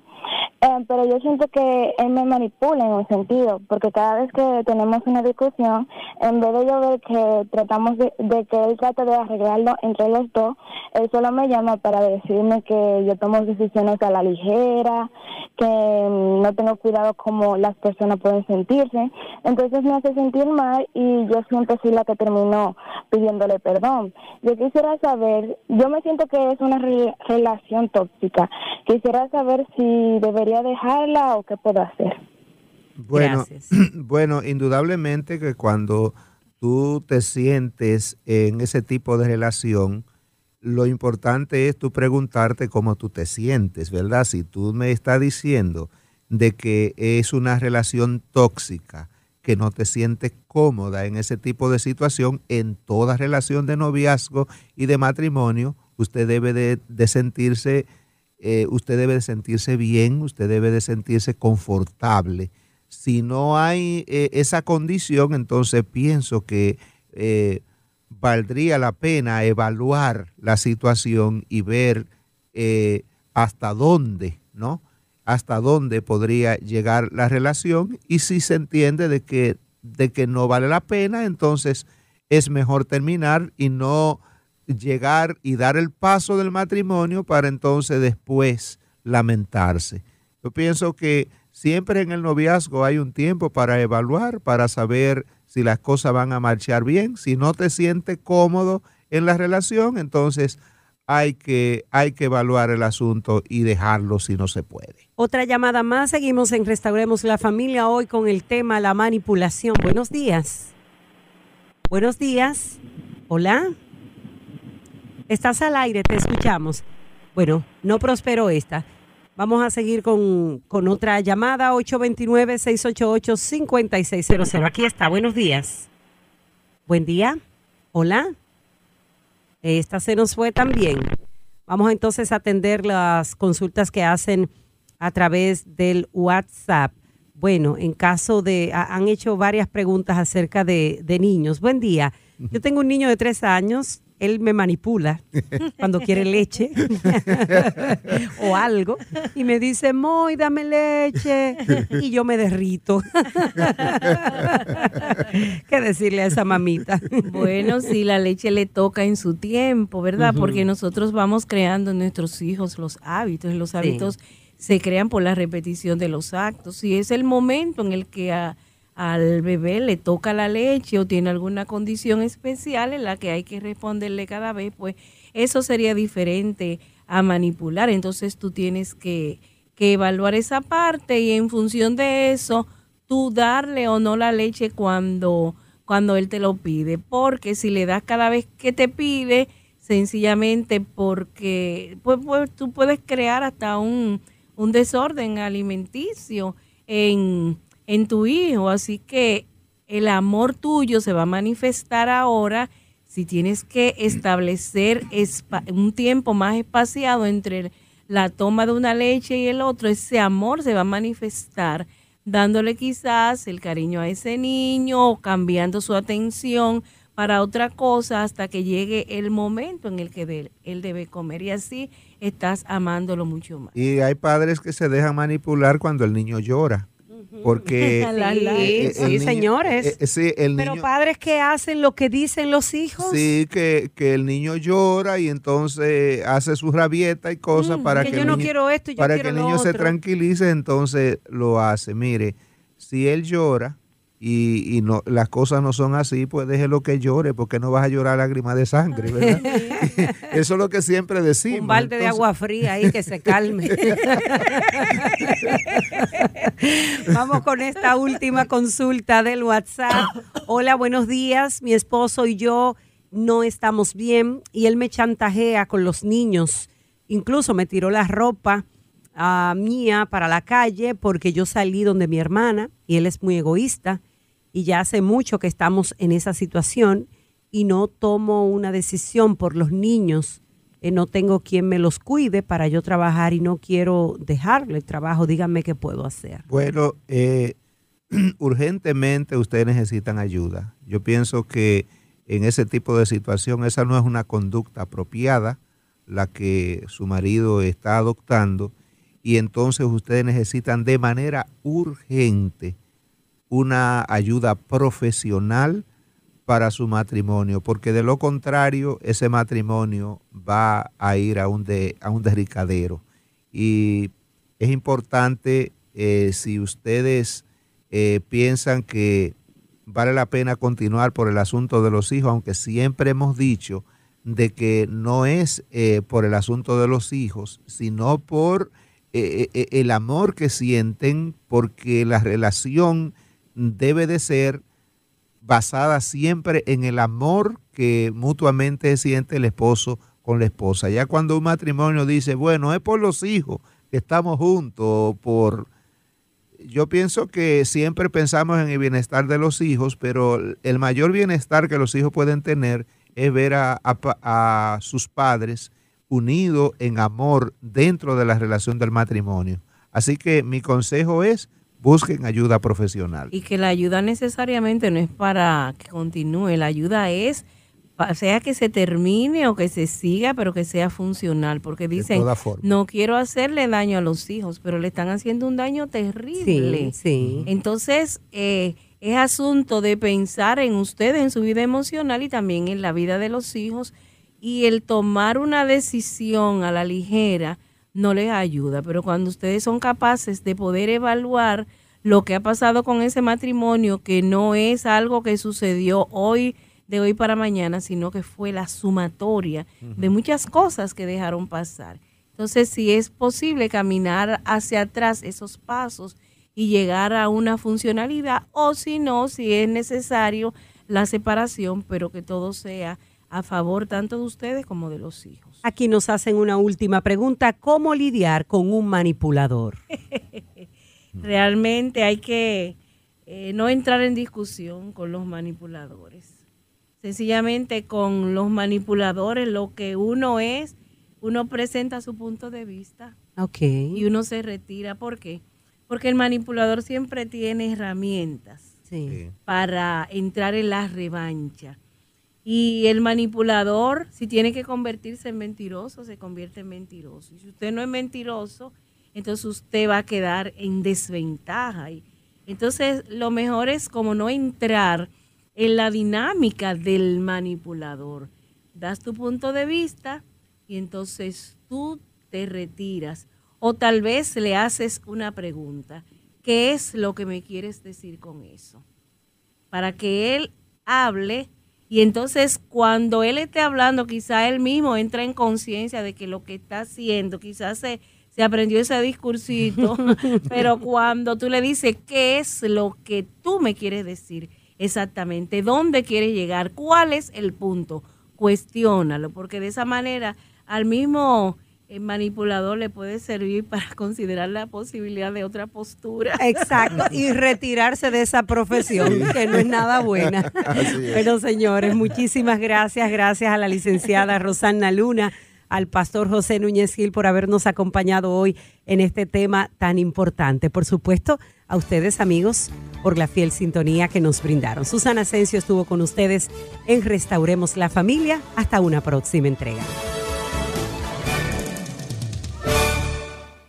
[SPEAKER 15] Eh, pero yo siento que él me manipula en un sentido, porque cada vez que tenemos una discusión, en vez de yo ver que tratamos de, que él trate de arreglarlo entre los dos, él solo me llama para decirme que yo tomo decisiones a la ligera, que no tengo cuidado como las personas pueden sentirse. Entonces me hace sentir mal y yo siempre soy la que terminó pidiéndole perdón. Yo quisiera saber, yo me siento que es una re- relación tóxica. Quisiera saber si debería dejarla o qué puedo hacer.
[SPEAKER 2] Bueno, bueno, indudablemente que cuando tú te sientes en ese tipo de relación, lo importante es tú preguntarte cómo tú te sientes, ¿verdad? Si tú me estás diciendo de que es una relación tóxica, que no te sientes cómoda en ese tipo de situación, en toda relación de noviazgo y de matrimonio, usted debe de, de sentirse, eh, usted debe de sentirse bien, usted debe de sentirse confortable. Si no hay eh, esa condición, entonces pienso que eh, valdría la pena evaluar la situación y ver hasta dónde, ¿no? Hasta dónde podría llegar la relación y si se entiende de que, de que no vale la pena, entonces es mejor terminar y no llegar y dar el paso del matrimonio para entonces después lamentarse. Yo pienso que siempre en el noviazgo hay un tiempo para evaluar, para saber si las cosas van a marchar bien. Si no te sientes cómodo en la relación, entonces hay que, hay que evaluar el asunto y dejarlo si no se puede.
[SPEAKER 1] Otra llamada más. Seguimos en Restauremos la Familia hoy con el tema la manipulación. Buenos días. Buenos días. Hola. Estás al aire, te escuchamos. Bueno, no prosperó esta. Vamos a seguir con, con otra llamada, 829-688-5600. Aquí está, buenos días. Buen día. Hola. Esta se nos fue también. Vamos entonces a atender las consultas que hacen a través del WhatsApp. Bueno, en caso de, ha- han hecho varias preguntas acerca de, de niños. Buen día. Yo tengo un niño de tres años. Él me manipula cuando quiere leche o algo y me dice, Moy, dame leche. Y yo me derrito. ¿Qué decirle a esa mamita?
[SPEAKER 3] Bueno, si la leche le toca en su tiempo, ¿verdad? Porque nosotros vamos creando en nuestros hijos los hábitos y los hábitos se crean por la repetición de los actos. Si es el momento en el que a- al bebé le toca la leche o tiene alguna condición especial en la que hay que responderle cada vez, pues eso sería diferente a manipular. Entonces tú tienes que, que evaluar esa parte y en función de eso, tú darle o no la leche cuando, cuando él te lo pide. Porque si le das cada vez que te pide, sencillamente porque pues, pues, tú puedes crear hasta un, un desorden alimenticio en, en tu hijo. Así que el amor tuyo se va a manifestar ahora si tienes que establecer un tiempo más espaciado entre la toma de una leche y el otro, ese amor se va a manifestar dándole quizás el cariño a ese niño o cambiando su atención para otra cosa hasta que llegue el momento en el que él debe comer y así estás amándolo mucho más.
[SPEAKER 2] Y hay padres que se dejan manipular cuando el niño llora. Porque
[SPEAKER 1] Sí,
[SPEAKER 2] el
[SPEAKER 1] sí,
[SPEAKER 2] niño-
[SPEAKER 1] señores.
[SPEAKER 2] eh, sí, el
[SPEAKER 1] Pero
[SPEAKER 2] niño,
[SPEAKER 1] padres que hacen lo que dicen los hijos.
[SPEAKER 2] sí, que, que el niño llora y entonces hace su rabieta y cosas
[SPEAKER 1] Mm,
[SPEAKER 2] para
[SPEAKER 1] que
[SPEAKER 2] que,
[SPEAKER 1] yo
[SPEAKER 2] el
[SPEAKER 1] no
[SPEAKER 2] niño,
[SPEAKER 1] quiero esto, yo
[SPEAKER 2] para
[SPEAKER 1] quiero
[SPEAKER 2] que el niño se tranquilice, entonces lo hace. Mire, si él llora y, y no las cosas no son así, pues déjelo que llore, porque no vas a llorar lágrimas de sangre, ¿verdad? Eso es lo que siempre decimos.
[SPEAKER 1] Un balde de agua fría ahí que se calme. Vamos con esta última consulta del WhatsApp. Hola, buenos días. Mi esposo y yo no estamos bien y él me chantajea con los niños. Incluso me tiró la ropa ah, mía para la calle porque yo salí donde mi hermana y él es muy egoísta y ya hace mucho que estamos en esa situación y no tomo una decisión por los niños eh, no tengo quien me los cuide para yo trabajar y no quiero dejarle el trabajo, díganme qué puedo hacer.
[SPEAKER 2] Bueno, eh, urgentemente ustedes necesitan ayuda. Yo pienso que en ese tipo de situación esa no es una conducta apropiada la que su marido está adoptando y entonces ustedes necesitan de manera urgente una ayuda profesional para su matrimonio, porque de lo contrario ese matrimonio va a ir a un, de, a un derricadero. Y es importante eh, si ustedes eh, piensan que vale la pena continuar por el asunto de los hijos, aunque siempre hemos dicho de que no es eh, por el asunto de los hijos, sino por el amor que sienten, porque la relación debe de ser basada siempre en el amor que mutuamente siente el esposo con la esposa. Ya cuando un matrimonio dice, bueno, es por los hijos que estamos juntos, por... Yo pienso que siempre pensamos en el bienestar de los hijos, pero el mayor bienestar que los hijos pueden tener es ver a, a sus padres unidos en amor dentro de la relación del matrimonio. Así que mi consejo es busquen ayuda profesional.
[SPEAKER 3] Y que la ayuda necesariamente no es para que continúe, la ayuda es, sea que se termine o que se siga, pero que sea funcional, porque dicen, no quiero hacerle daño a los hijos, pero le están haciendo un daño terrible.
[SPEAKER 1] Sí, sí.
[SPEAKER 3] Entonces, eh, es asunto de pensar en ustedes, en su vida emocional y también en la vida de los hijos, y el tomar una decisión a la ligera, no les ayuda, pero cuando ustedes son capaces de poder evaluar lo que ha pasado con ese matrimonio, que no es algo que sucedió hoy, de hoy para mañana, sino que fue la sumatoria de muchas cosas que dejaron pasar. Entonces, si es posible caminar hacia atrás esos pasos y llegar a una funcionalidad, o si no, si es necesario la separación, pero que todo sea a favor tanto de ustedes como de los hijos.
[SPEAKER 1] Aquí nos hacen una última pregunta, ¿cómo lidiar con un manipulador?
[SPEAKER 3] Realmente hay que eh, no entrar en discusión con los manipuladores. Sencillamente con los manipuladores lo que uno es, uno presenta su punto de vista
[SPEAKER 1] okay.
[SPEAKER 3] y uno se retira. ¿Por qué? Porque el manipulador siempre tiene herramientas para entrar en la revancha. Y el manipulador, si tiene que convertirse en mentiroso, se convierte en mentiroso. Y si usted no es mentiroso, entonces usted va a quedar en desventaja. Entonces lo mejor es como no entrar en la dinámica del manipulador. Das tu punto de vista y entonces tú te retiras. O tal vez le haces una pregunta. ¿Qué es lo que me quieres decir con eso? Para que él hable y entonces cuando él esté hablando, quizá él mismo entra en conciencia de que lo que está haciendo, quizás se, se aprendió ese discursito, pero cuando tú le dices qué es lo que tú me quieres decir exactamente, dónde quieres llegar, cuál es el punto, cuestiónalo, porque de esa manera al mismo el manipulador le puede servir para considerar la posibilidad de otra postura.
[SPEAKER 1] Exacto, y retirarse de esa profesión, que no es nada buena. Bueno, señores, muchísimas gracias. Gracias a la licenciada Rosanna Luna, al pastor José Núñez Gil por habernos acompañado hoy en este tema tan importante. Por supuesto, a ustedes, amigos, por la fiel sintonía que nos brindaron. Susana Asensio estuvo con ustedes en Restauremos la Familia. Hasta una próxima entrega.